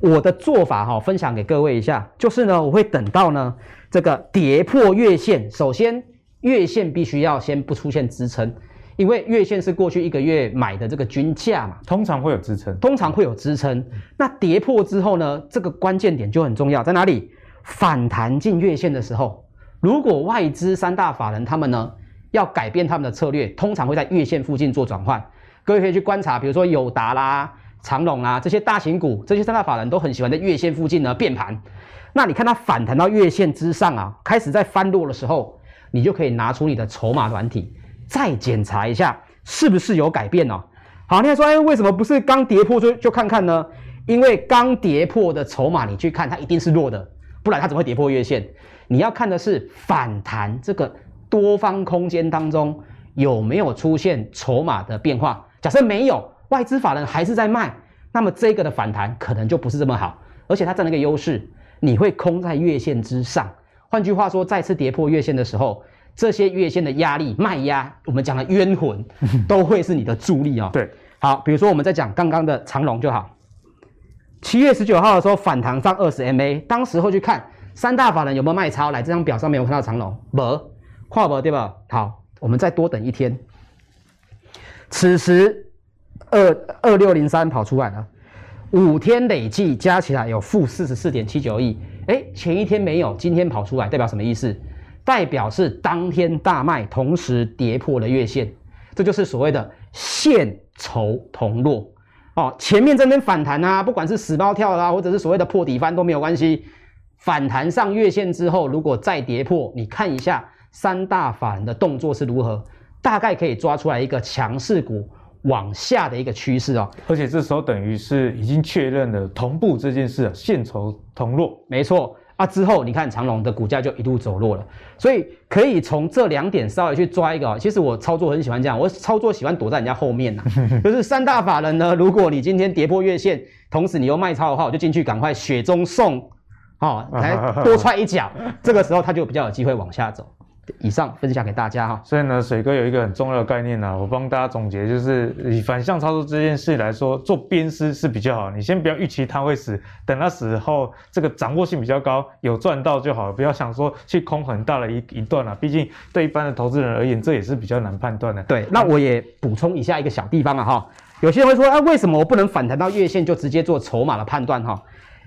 C: 我的做法哈，分享给各位一下。就是呢，我会等到呢这个跌破月线，首先月线必须要先不出现支撑，因为月线是过去一个月买的这个均价嘛，
A: 通常会有支撑，
C: 通常会有支撑。那跌破之后呢，这个关键点就很重要，在哪里？反弹进月线的时候，如果外资三大法人他们呢要改变他们的策略，通常会在月线附近做转换。各位可以去观察，比如说友达啦、长荣啦这些大型股，这些三大法人都很喜欢在月线附近呢变盘。那你看它反弹到月线之上啊，开始在翻落的时候，你就可以拿出你的筹码软体，再检查一下是不是有改变哦。好，你还说，哎，为什么不是刚跌破就就看看呢？因为刚跌破的筹码，你去看它一定是弱的。不然它怎么会跌破月线？你要看的是反弹这个多方空间当中有没有出现筹码的变化。假设没有，外资法人还是在卖，那么这个的反弹可能就不是这么好。而且它占了一个优势，你会空在月线之上。换句话说，再次跌破月线的时候，这些月线的压力卖压，我们讲的冤魂，都会是你的助力哦。
A: 对，
C: 好，比如说我们在讲刚刚的长龙就好。七月十九号的时候反弹上二十 MA，当时候去看三大法人有没有卖超。来，这张表上面有看到长龙，没，跨博对吧？好，我们再多等一天。此时二二六零三跑出来了，五天累计加起来有负四十四点七九亿。哎，前一天没有，今天跑出来，代表什么意思？代表是当天大卖，同时跌破了月线，这就是所谓的线筹同落。哦，前面这边反弹啊，不管是死猫跳啦、或者是所谓的破底翻都没有关系。反弹上月线之后，如果再跌破，你看一下三大法人的动作是如何，大概可以抓出来一个强势股往下的一个趋势哦。
A: 而且这时候等于是已经确认了同步这件事，线筹同落，
C: 没错。啊，之后你看长隆的股价就一路走弱了，所以可以从这两点稍微去抓一个。其实我操作很喜欢这样，我操作喜欢躲在人家后面呐，就是三大法人呢，如果你今天跌破月线，同时你又卖超的话，我就进去赶快雪中送，哦，来 多踹一脚，这个时候它就比较有机会往下走。以上分享给大家哈，
A: 所以呢，水哥有一个很重要的概念呢、啊，我帮大家总结，就是以反向操作这件事来说，做鞭尸是比较好。你先不要预期它会死，等它死后，这个掌握性比较高，有赚到就好了，不要想说去空很大的一一段啊。毕竟对一般的投资人而言，这也是比较难判断的。
C: 对，那我也补充一下一个小地方啊哈，有些人会说啊，为什么我不能反弹到月线就直接做筹码的判断哈？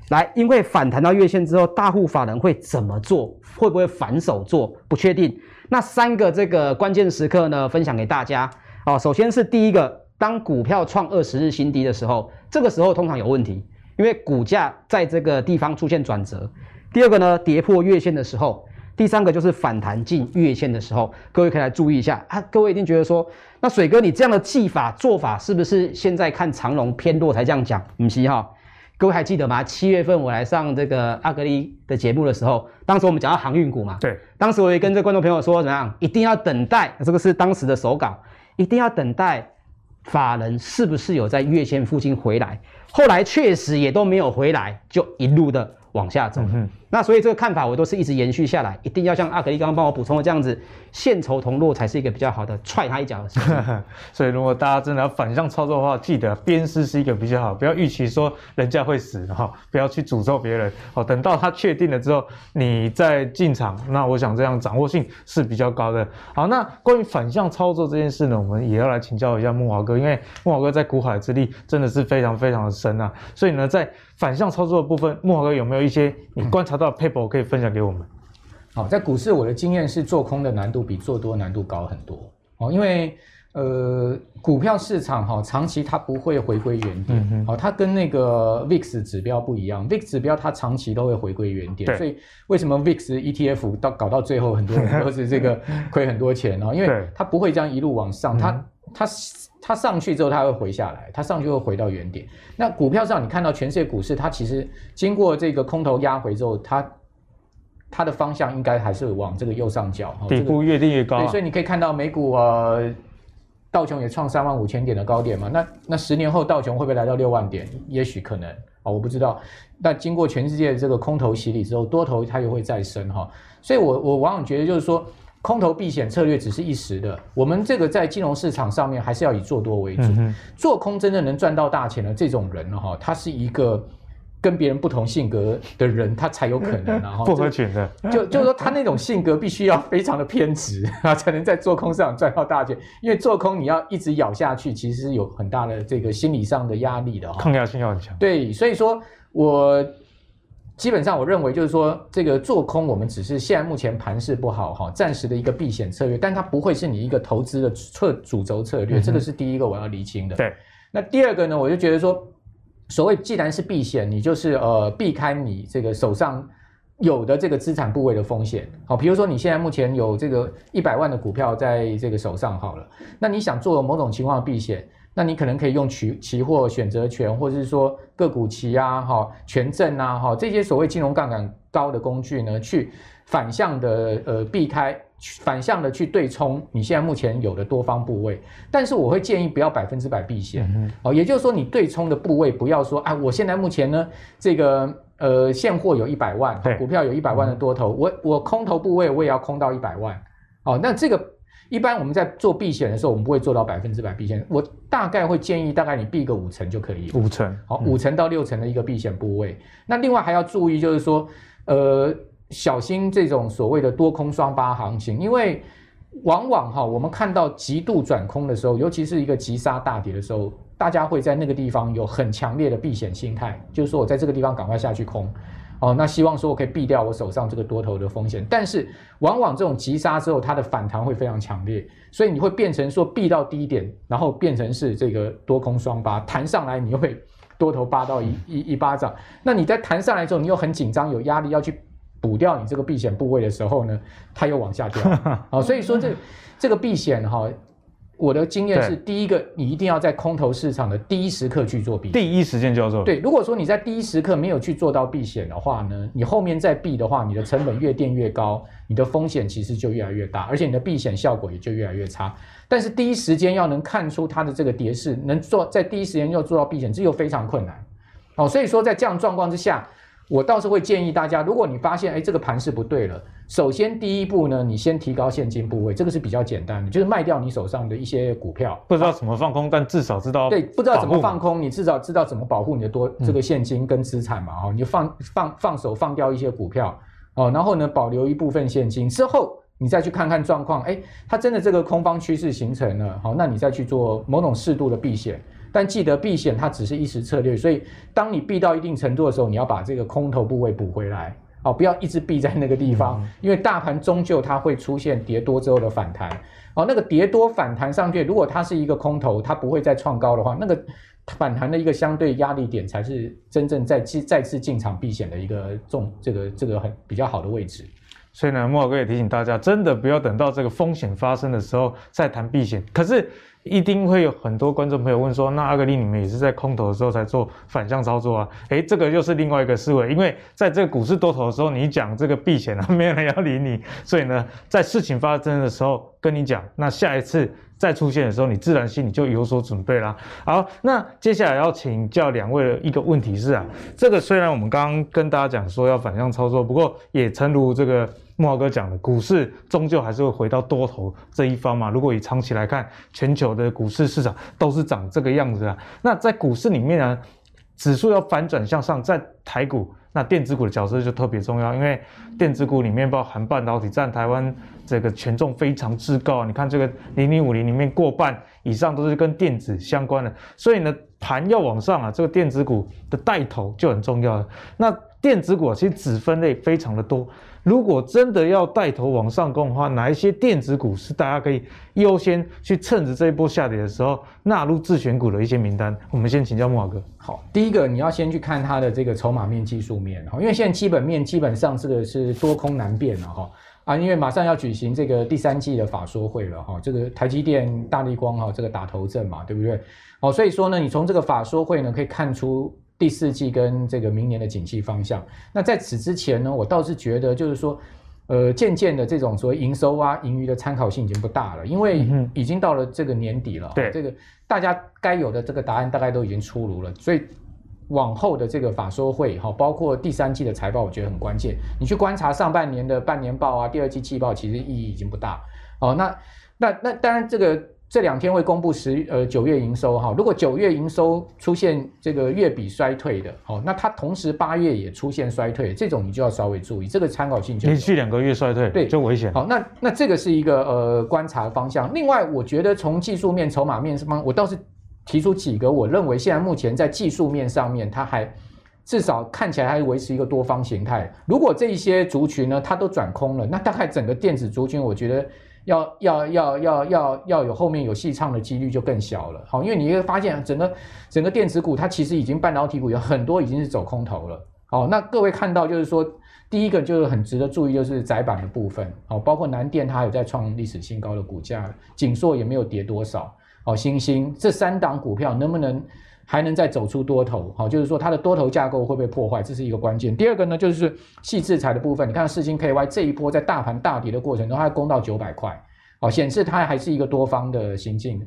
C: 来，因为反弹到月线之后，大户法人会怎么做？会不会反手做？不确定。那三个这个关键时刻呢，分享给大家。哦，首先是第一个，当股票创二十日新低的时候，这个时候通常有问题，因为股价在这个地方出现转折。第二个呢，跌破月线的时候。第三个就是反弹进月线的时候，各位可以来注意一下啊。各位一定觉得说，那水哥你这样的技法做法，是不是现在看长龙偏弱才这样讲？不是哈。各位还记得吗？七月份我来上这个阿格力的节目的时候，当时我们讲到航运股嘛。
A: 对。当
C: 时我也跟这观众朋友说，怎么样？一定要等待，这个是当时的手稿，一定要等待法人是不是有在月线附近回来。后来确实也都没有回来，就一路的往下走。嗯、那所以这个看法我都是一直延续下来，一定要像阿格力刚刚帮我补充的这样子，线筹同落才是一个比较好的踹他一脚的事情。
A: 所以如果大家真的要反向操作的话，记得鞭尸是一个比较好，不要预期说人家会死哈，不要去诅咒别人哦。等到他确定了之后，你再进场，那我想这样掌握性是比较高的。好，那关于反向操作这件事呢，我们也要来请教一下木华哥，因为木华哥在股海之力真的是非常非常的深啊。所以呢，在反向操作的部分，木华哥有没有一些你观察到的 paper 可以分享给我们？
B: 好，在股市我的经验是做空的难度比做多难度高很多哦，因为。呃，股票市场哈，长期它不会回归原点，好、嗯哼，它跟那个 VIX 指标不一样，VIX 指标它长期都会回归原点，对所以为什么 VIX ETF 到搞到最后很多人都是这个 亏很多钱呢？因为它不会这样一路往上，它它它上去之后它会回下来，它上去会回到原点。那股票上你看到全世界股市，它其实经过这个空头压回之后，它它的方向应该还是往这个右上角，
A: 底部越定越高、啊
B: 对，所以你可以看到美股呃。道琼也创三万五千点的高点嘛？那那十年后道琼会不会来到六万点？也许可能啊，我不知道。那经过全世界这个空头洗礼之后，多头它又会再升哈。所以我我往往觉得就是说，空头避险策略只是一时的。我们这个在金融市场上面还是要以做多为主，嗯、做空真的能赚到大钱的这种人呢哈，他是一个。跟别人不同性格的人，他才有可能，然后
A: 不合群的，
B: 就就是说他那种性格必须要非常的偏执啊，才能在做空上赚到大钱。因为做空你要一直咬下去，其实是有很大的这个心理上的压力的，
A: 抗压性要很强。
B: 对，所以说我基本上我认为就是说，这个做空我们只是现在目前盘势不好哈，暂时的一个避险策略，但它不会是你一个投资的策主轴策略，这个是第一个我要厘清的。
A: 对，
B: 那第二个呢，我就觉得说。所谓既然是避险，你就是呃避开你这个手上有的这个资产部位的风险。好，比如说你现在目前有这个一百万的股票在这个手上好了，那你想做某种情况的避险，那你可能可以用期期货选择权，或者是说个股期啊、哈权证啊、哈这些所谓金融杠杆高的工具呢，去反向的呃避开。反向的去对冲你现在目前有的多方部位，但是我会建议不要百分之百避险，哦，也就是说你对冲的部位不要说啊，我现在目前呢这个呃现货有一百万，股票有一百万的多头，嗯、我我空头部位我也要空到一百万，哦，那这个一般我们在做避险的时候，我们不会做到百分之百避险，我大概会建议大概你避个五成就可以，
A: 五成，
B: 好，五成到六成的一个避险部位，嗯、那另外还要注意就是说，呃。小心这种所谓的多空双八行情，因为往往哈，我们看到极度转空的时候，尤其是一个急杀大跌的时候，大家会在那个地方有很强烈的避险心态，就是说我在这个地方赶快下去空，哦，那希望说我可以避掉我手上这个多头的风险。但是往往这种急杀之后，它的反弹会非常强烈，所以你会变成说避到低点，然后变成是这个多空双八弹上来，你又会多头八到一一一巴掌。那你在弹上来之后，你又很紧张，有压力要去。补掉你这个避险部位的时候呢，它又往下掉啊、哦，所以说这这个避险哈，我的经验是，第一个你一定要在空头市场的第一时刻去做避险，
A: 第一时间就要做。
B: 对，如果说你在第一时刻没有去做到避险的话呢，你后面再避的话，你的成本越垫越高，你的风险其实就越来越大，而且你的避险效果也就越来越差。但是第一时间要能看出它的这个跌势，能做在第一时间要做到避险，这又非常困难。哦，所以说在这样状况之下。我倒是会建议大家，如果你发现哎这个盘势不对了，首先第一步呢，你先提高现金部位，这个是比较简单的，就是卖掉你手上的一些股票。
A: 不知道怎么放空，啊、但至少知道。
B: 对，不知道怎么放空，你至少知道怎么保护你的多这个现金跟资产嘛，哦、嗯，你就放放放手放掉一些股票，哦，然后呢保留一部分现金，之后你再去看看状况，哎，它真的这个空方趋势形成了，好，那你再去做某种适度的避险。但记得避险，它只是一时策略，所以当你避到一定程度的时候，你要把这个空头部位补回来，哦，不要一直避在那个地方，因为大盘终究它会出现跌多之后的反弹，哦，那个跌多反弹上去，如果它是一个空头，它不会再创高的话，那个反弹的一个相对压力点才是真正再再再次进场避险的一个重这个这个很比较好的位置。
A: 所以呢，莫哥也提醒大家，真的不要等到这个风险发生的时候再谈避险。可是。一定会有很多观众朋友问说，那阿格力你们也是在空头的时候才做反向操作啊？诶，这个又是另外一个思维，因为在这个股市多头的时候，你讲这个避险啊，没有人要理你，所以呢，在事情发生的时候跟你讲，那下一次再出现的时候，你自然心里就有所准备啦。好，那接下来要请教两位的一个问题是啊，这个虽然我们刚刚跟大家讲说要反向操作，不过也诚如这个。慕驊哥讲的，股市终究还是会回到多头这一方嘛。如果以长期来看，全球的股市市场都是长这个样子啊。那在股市里面呢，指数要反转向上，在台股，那电子股的角色就特别重要，因为电子股里面包含半导体占台湾这个权重非常之高。你看这个零零五零里面过半以上都是跟电子相关的，所以呢，盘要往上啊，这个电子股的带头就很重要了。那电子股其实子分类非常的多。如果真的要带头往上攻的话，哪一些电子股是大家可以优先去趁着这一波下跌的时候纳入自选股的一些名单？我们先请教慕驊哥。
B: 好，第一个你要先去看它的这个筹码面、技术面，因为现在基本面基本上这个是多空难辨了哈啊，因为马上要举行这个第三季的法说会了哈，这个台积电、大立光哈，这个打头阵嘛，对不对？哦，所以说呢，你从这个法说会呢可以看出。第四季跟这个明年的景气方向，那在此之前呢，我倒是觉得就是说，呃，渐渐的这种所谓营收啊、盈余的参考性已经不大了，因为已经到了这个年底了，对、嗯、这个大家该有的这个答案大概都已经出炉了，所以往后的这个法说会哈，包括第三季的财报，我觉得很关键。你去观察上半年的半年报啊、第二季季报，其实意义已经不大哦。那那那当然这个。这两天会公布十呃九月营收哈，如果九月营收出现这个月比衰退的，好，那它同时八月也出现衰退，这种你就要稍微注意，这个参考性就
A: 连续两个月衰退，对，就危险。
B: 好，那那这个是一个呃观察方向。另外，我觉得从技术面、筹码面上，我倒是提出几个，我认为现在目前在技术面上面，它还至少看起来还维持一个多方形态。如果这一些族群呢，它都转空了，那大概整个电子族群，我觉得。要要要要要要有后面有戏唱的几率就更小了，好，因为你会发现整个整个电子股它其实已经半导体股有很多已经是走空头了，好，那各位看到就是说第一个就是很值得注意就是窄板的部分，好，包括南电它有在创历史新高的股价，景硕也没有跌多少，好，欣兴这三档股票能不能？还能再走出多头，好，就是说它的多头架构会不会破坏，这是一个关键。第二个呢，就是矽智财的部分，你看世芯 KY 这一波在大盘大跌的过程中，它攻到九百块，好，显示它还是一个多方的行径。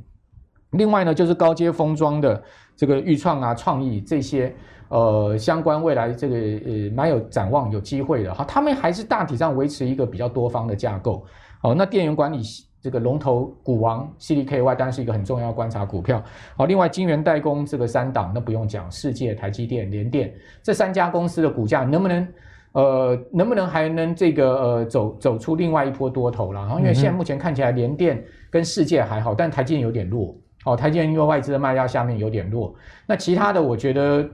B: 另外呢，就是高阶封装的这个钰创啊、创意这些，呃，相关未来这个呃蛮有展望、有机会的哈，他们还是大体上维持一个比较多方的架构。好，那电源管理。这个龙头股王 CDKY 当然是一个很重要观察股票。好，另外晶圆代工这个三档那不用讲，世界、台积电、联电这三家公司的股价能不能呃能不能还能这个呃走走出另外一波多头了？然后因为现在目前看起来联电跟世界还好，但台积电有点弱。好，台积电因为外资的卖压下面有点弱。那其他的我觉得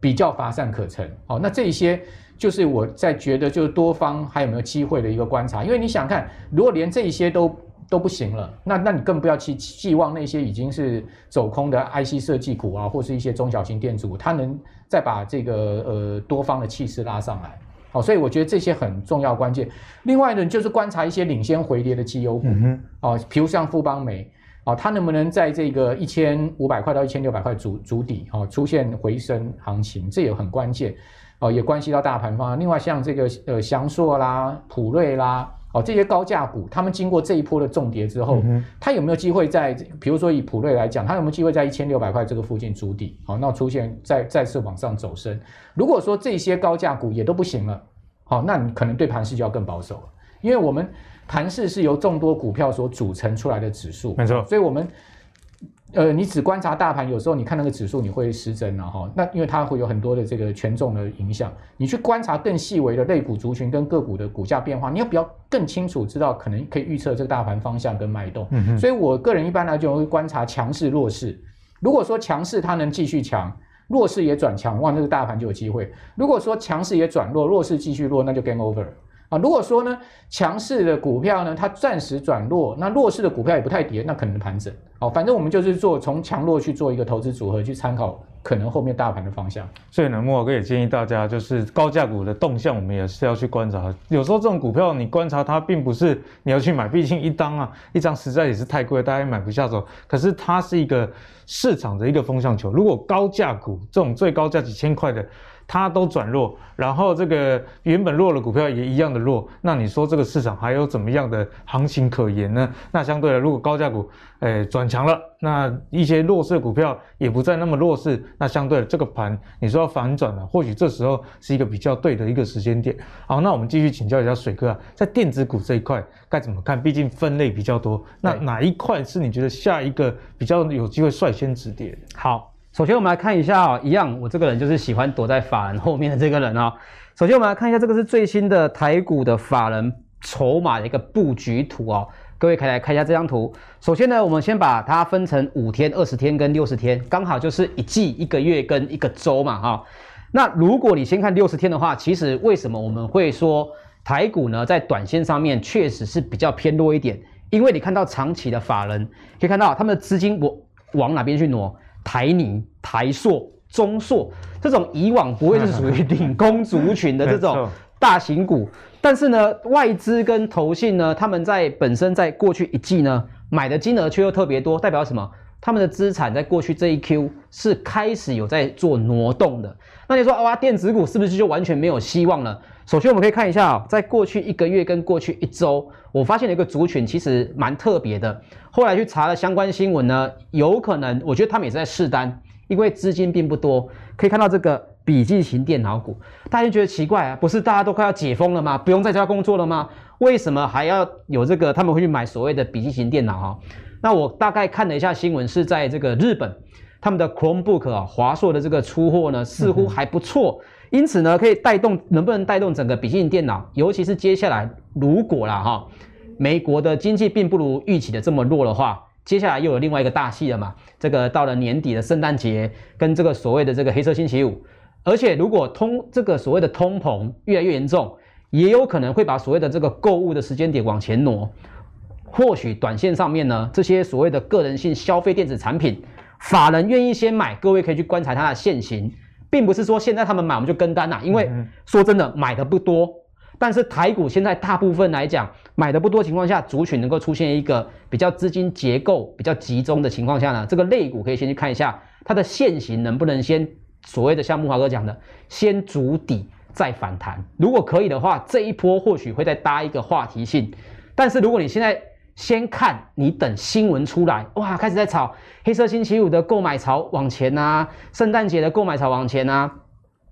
B: 比较乏善可陈。好，那这一些就是我在觉得就是多方还有没有机会的一个观察。因为你想看，如果连这一些都都不行了，那那你更不要去寄望那些已经是走空的 IC 设计股啊，或是一些中小型电子股，它能再把这个呃多方的气势拉上来。好，所以我觉得这些很重要关键。另外呢，就是观察一些领先回跌的绩优股，哦，比如像富邦煤，哦，它能不能在这个一千五百块到一千六百块主主底，哦，出现回升行情，这也很关键，哦，也关系到大盘方。另外像这个呃祥硕啦、普瑞啦。哦，这些高价股，他们经过这一波的重跌之后，它、嗯、有没有机会在，比如说以普瑞来讲，它有没有机会在一千六百块这个附近筑底？好，那出现再再次往上走升。如果说这些高价股也都不行了，好，那你可能对盘势就要更保守了，因为我们盘势是由众多股票所组成出来的指数，没错，所以我们。呃，你只观察大盘，有时候你看那个指数，你会失真了哈。那因为它会有很多的这个权重的影响，你去观察更细微的类股族群跟个股的股价变化，你要比较更清楚知道，可能可以预测这个大盘方向跟脉动。所以我个人一般来讲会观察强势弱势。如果说强势它能继续强，弱势也转强，哇，这个大盘就有机会。如果说强势也转弱，弱势继续弱，那就 game over。啊。如果说呢，强势的股票呢，它暂时转弱，那弱势的股票也不太跌，那可能盘整。好，反正我们就是做从强弱去做一个投资组合，去参考可能后面大盘的方向。
A: 所以呢，莫哥也建议大家，就是高价股的动向，我们也是要去观察。有时候这种股票你观察它，并不是你要去买，毕竟一张啊，一张实在也是太贵，大家也买不下手。可是它是一个市场的一个风向球，如果高价股这种最高价几千块的。它都转弱，然后这个原本弱的股票也一样的弱，那你说这个市场还有怎么样的行情可言呢？那相对来，如果高价股诶转强了，那一些弱势股票也不再那么弱势，那相对这个盘你说要反转了，或许这时候是一个比较对的一个时间点。好，那我们继续请教一下水哥啊，在电子股这一块该怎么看？毕竟分类比较多，那哪一块是你觉得下一个比较有机会率先止跌？
C: 好。首先，我们来看一下啊，一样，我这个人就是喜欢躲在法人后面的这个人啊。首先，我们来看一下，这个是最新的台股的法人筹码的一个布局图哦。各位可以来看一下这张图。首先呢，我们先把它分成五天、二十天跟六十天，刚好就是一季、一个月跟一个周嘛哈。那如果你先看六十天的话，其实为什么我们会说台股呢，在短线上面确实是比较偏弱一点？因为你看到长期的法人，可以看到他们的资金我往哪边去挪？台泥、台塑、中塑这种以往不会是属于领工族群的这种 大型股，但是呢，外资跟投信呢，他们在本身在过去一季呢买的金额却又特别多，代表什么？他们的资产在过去这一 Q 是开始有在做挪动的。那你说哇，电子股是不是就完全没有希望了？首先我们可以看一下啊，在过去一个月跟过去一周，我发现了一个族群其实蛮特别的。后来去查了相关新闻呢，有可能我觉得他们也是在试单，因为资金并不多。可以看到这个笔记型电脑股，大家就觉得奇怪啊，不是大家都快要解封了吗？不用在家工作了吗？为什么还要有这个？他们会去买所谓的笔记型电脑哈？那我大概看了一下新闻，是在这个日本，他们的 Chromebook 啊，华硕的这个出货呢似乎还不错。因此呢，可以带动，能不能带动整个笔记型电脑？尤其是接下来，如果啦哈，美国的经济并不如预期的这么弱的话，接下来又有另外一个大戏了嘛。这个到了年底的圣诞节，跟这个所谓的这个黑色星期五，而且如果通这个所谓的通膨越来越严重，也有可能会把所谓的这个购物的时间点往前挪。或许短线上面呢，这些所谓的个人性消费电子产品，法人愿意先买，各位可以去观察它的现形。并不是说现在他们买我们就跟单呐，因为说真的买的不多，但是台股现在大部分来讲买的不多情况下，族群能够出现一个比较资金结构比较集中的情况下呢，这个类股可以先去看一下它的线型能不能先所谓的像木华哥讲的先筑底再反弹，如果可以的话，这一波或许会再搭一个话题性，但是如果你现在。先看，你等新闻出来，哇，开始在炒黑色星期五的购买潮往前啊，圣诞节的购买潮往前啊，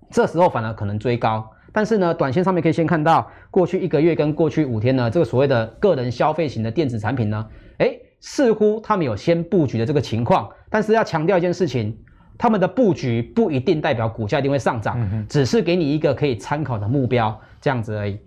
C: 这时候反而可能追高。但是呢，短线上面可以先看到过去一个月跟过去五天呢，这个所谓的个人消费型的电子产品呢，诶，似乎他们有先布局的这个情况。但是要强调一件事情，他们的布局不一定代表股价一定会上涨，只是给你一个可以参考的目标，这样子而已。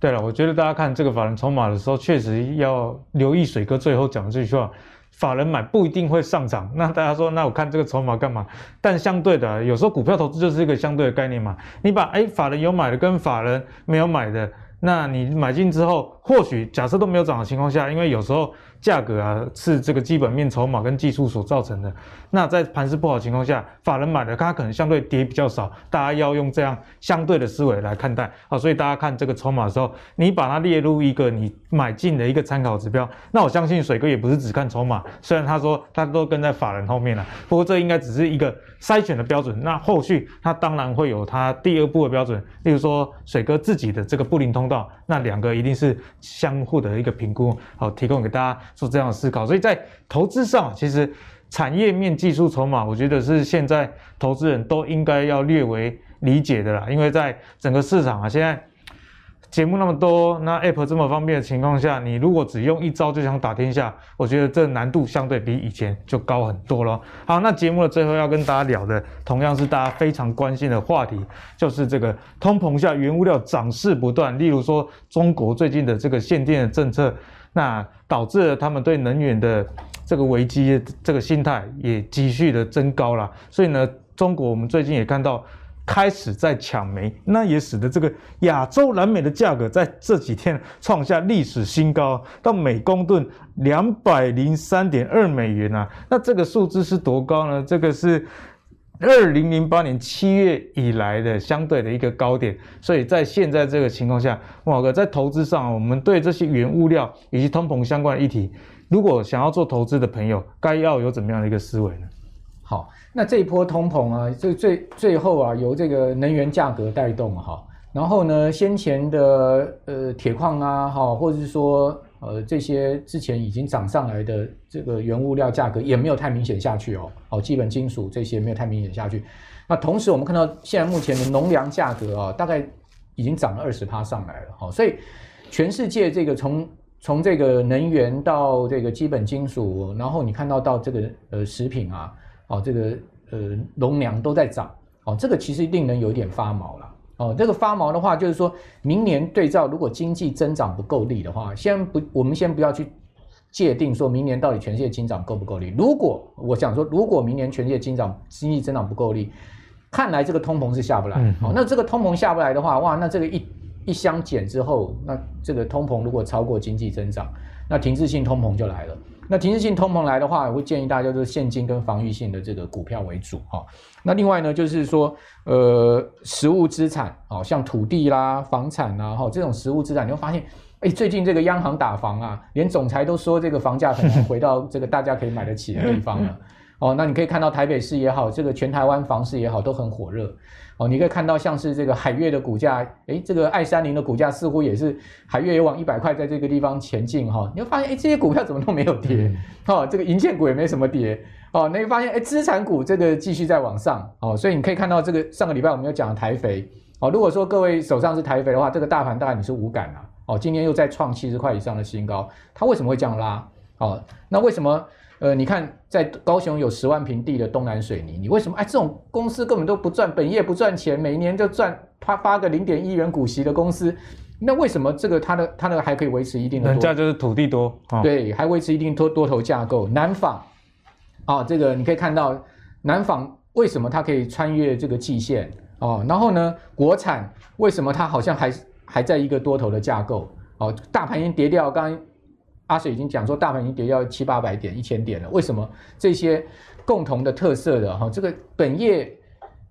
A: 对了，我觉得大家看这个法人筹码的时候，确实要留意水哥最后讲的这句话：法人买不一定会上涨。那大家说，那我看这个筹码干嘛？但相对的，有时候股票投资就是一个相对的概念嘛。你把哎法人有买的跟法人没有买的，那你买进之后，或许假设都没有涨的情况下，因为有时候。价格啊，是这个基本面、筹码跟技术所造成的。那在盘势不好的情况下，法人买的，它可能相对跌比较少。大家要用这样相对的思维来看待啊。所以大家看这个筹码的时候，你把它列入一个你买进的一个参考指标。那我相信水哥也不是只看筹码，虽然他说他都跟在法人后面了，不过这应该只是一个筛选的标准。那后续他当然会有他第二步的标准，例如说水哥自己的这个布林通道，那两个一定是相互的一个评估，好，提供给大家。做这样的思考，所以在投资上，其实产业面、技术筹码，我觉得是现在投资人都应该要略为理解的啦。因为在整个市场啊，现在节目那么多，那 App 这么方便的情况下，你如果只用一招就想打天下，我觉得这难度相对比以前就高很多了。好，那节目的最后要跟大家聊的，同样是大家非常关心的话题，就是这个通膨下原物料涨势不断，例如说中国最近的这个限电的政策。那导致了他们对能源的这个危机这个心态也继续的增高了，所以呢，中国我们最近也看到开始在抢煤，那也使得这个亚洲蓝煤的价格在这几天创下历史新高，到每公吨两百零三点二美元啊！那这个数字是多高呢？这个是二零零八年七月以来的相对的一个高点。所以在现在这个情况下，慕驊哥在投资上，我们对这些原物料以及通膨相关的议题，如果想要做投资的朋友，该要有怎么样的一个思维呢？
B: 好，那这一波通膨啊，最最最后啊，由这个能源价格带动哈，然后呢，先前的呃铁矿啊，哈，或者是说呃这些之前已经涨上来的这个原物料价格也没有太明显下去哦，好，基本金属这些没有太明显下去。那同时我们看到现在目前的农粮价格啊，大概已经涨了二十趴上来了，哈，所以全世界这个从从这个能源到这个基本金属，然后你看到到这个呃食品啊。哦，这个呃，农粮都在涨，哦，这个其实令人有点发毛了。哦，这个发毛的话，就是说明年对照，如果经济增长不够力的话，先不，我们先不要去界定说明年到底全世界增长够不够力。如果我想说，如果明年全世界增长经济增长不够力，看来这个通膨是下不来。嗯、哦，那这个通膨下不来的话，哇，那这个一一箱减之后，那这个通膨如果超过经济增长，那停滞性通膨就来了。那停滞性通膨来的话，我会建议大家就是现金跟防御性的这个股票为主哈。那另外呢，就是说，呃，实物资产，好像土地啦、房产啦，哈，这种实物资产，你会发现，哎，最近这个央行打房啊，连总裁都说这个房价可能回到这个大家可以买得起的地方了。哦，那你可以看到台北市也好，这个全台湾房市也好，都很火热。哦，你可以看到像是这个海悦的股价，诶，这个爱三零的股价似乎也是海悦也往一百块在这个地方前进哈、哦。你会发现，诶，这些股票怎么都没有跌，哦，这个银建股也没什么跌，哦，你会发现，诶，资产股这个继续在往上，哦，所以你可以看到这个上个礼拜我们有讲的台肥，哦，如果说各位手上是台肥的话，这个大盘大概你是无感啊，哦，今天又再创七十块以上的新高，它为什么会这样拉？哦，那为什么？呃，你看，在高雄有十万平地的东南水泥，你为什么？哎，这种公司根本都不赚，本业不赚钱，每年就赚他发个零点一元股息的公司，那为什么这个它的它的还可以维持一定的？
A: 人家就是土地多，哦、
B: 对，还维持一定多多头架构。南纺，啊、哦，这个你可以看到南纺为什么它可以穿越这个季线哦？然后呢，国产为什么它好像还还在一个多头的架构？哦，大盘已经跌掉，刚刚。阿水已经讲说，大盘已经跌掉七八百点、一千点了。为什么这些共同的特色的哈，这个本业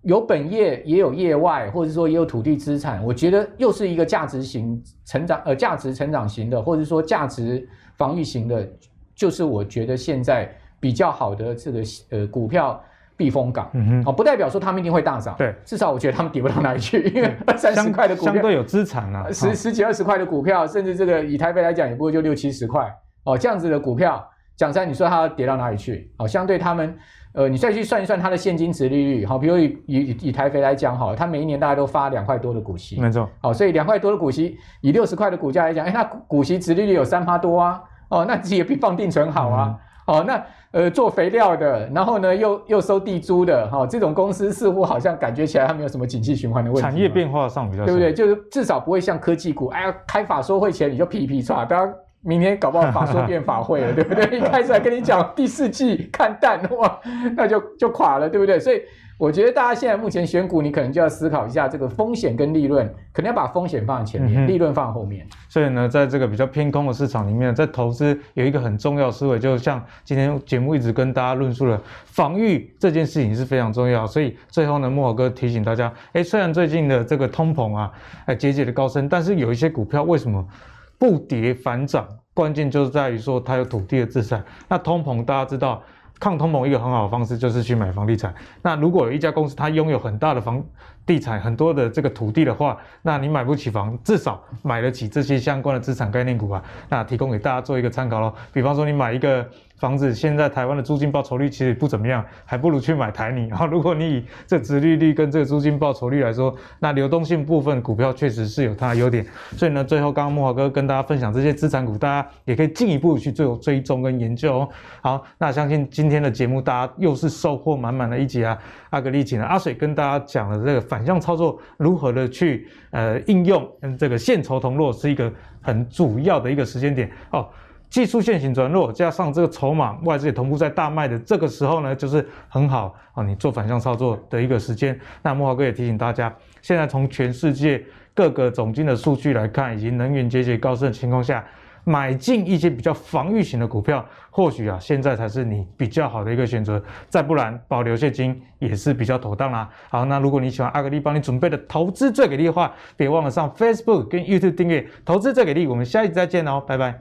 B: 有本业，也有业外，或者说也有土地资产。我觉得又是一个价值型成长，呃，价值成长型的，或者说价值防御型的，就是我觉得现在比较好的这个呃股票。避风港，嗯哼，不代表说他们一定会大涨，对，至少我觉得他们跌不到哪里去，因为 二三十块的股票。
A: 相对有资产啊，
B: 十十几二十块的股票，甚至这个以台北来讲，也不过就六七十块，哦，这样子的股票，讲实在，你说它要跌到哪里去？哦，相对他们，呃，你再去算一算它的现金值利率，好，比如以以以台北来讲，好，它每一年大概都发两块多的股息，
A: 没错，
B: 好，所以两块多的股息，以六十块的股价来讲，哎，那股息殖利率有三趴多啊，哦，那也比放定存好啊，哦，那。呃，做肥料的，然后呢，又又收地租的，哈、哦，这种公司似乎好像感觉起来它没有什么景气循环的问题。
A: 产业变化上比较，
B: 对不对？就是至少不会像科技股，哎呀，开法说会前你就皮皮剉，大家明天搞不好法说变法会了，对不对？一开始还跟你讲第四季看淡，哇，那就就垮了，对不对？所以。我觉得大家现在目前选股，你可能就要思考一下这个风险跟利润，可能要把风险放在前面，嗯、利润放在后面。
A: 所以呢，在这个比较偏空的市场里面，在投资有一个很重要思维，就像今天节目一直跟大家论述了，防御这件事情是非常重要。所以最后呢，木偶哥提醒大家，诶，虽然最近的这个通膨啊，哎节节的高升，但是有一些股票为什么不跌反涨？关键就是在于说它有土地的资产。那通膨大家知道。抗通膨一个很好的方式就是去买房地产。那如果有一家公司它拥有很大的房地产、很多的这个土地的话，那你买不起房，至少买得起这些相关的资产概念股啊。那提供给大家做一个参考喽。比方说你买一个。房子现在台湾的租金报酬率其实不怎么样，还不如去买台泥。然后如果你以这殖利率跟这个租金报酬率来说，那流动性部分股票确实是有它的优点。所以呢，最后刚刚木华哥跟大家分享这些资产股，大家也可以进一步去做追踪跟研究哦。好，那相信今天的节目大家又是收获满满的一集啊。阿格力请了阿水跟大家讲了这个反反向操作如何的去呃应用，这个线筹同落是一个很主要的一个时间点哦。技术线型转弱，加上这个筹码外资也同步在大卖的这个时候呢，就是很好啊，你做反向操作的一个时间。那慕驊哥也提醒大家，现在从全世界各个总经的数据来看，以及能源节节高升的情况下。买进一些比较防御型的股票，或许啊，现在才是你比较好的一个选择。再不然，保留现金也是比较妥当啦。好，那如果你喜欢阿格力帮你准备的投资最给力的话，别忘了上 Facebook 跟 YouTube 订阅“投资最给力”。我们下一集再见哦，拜拜。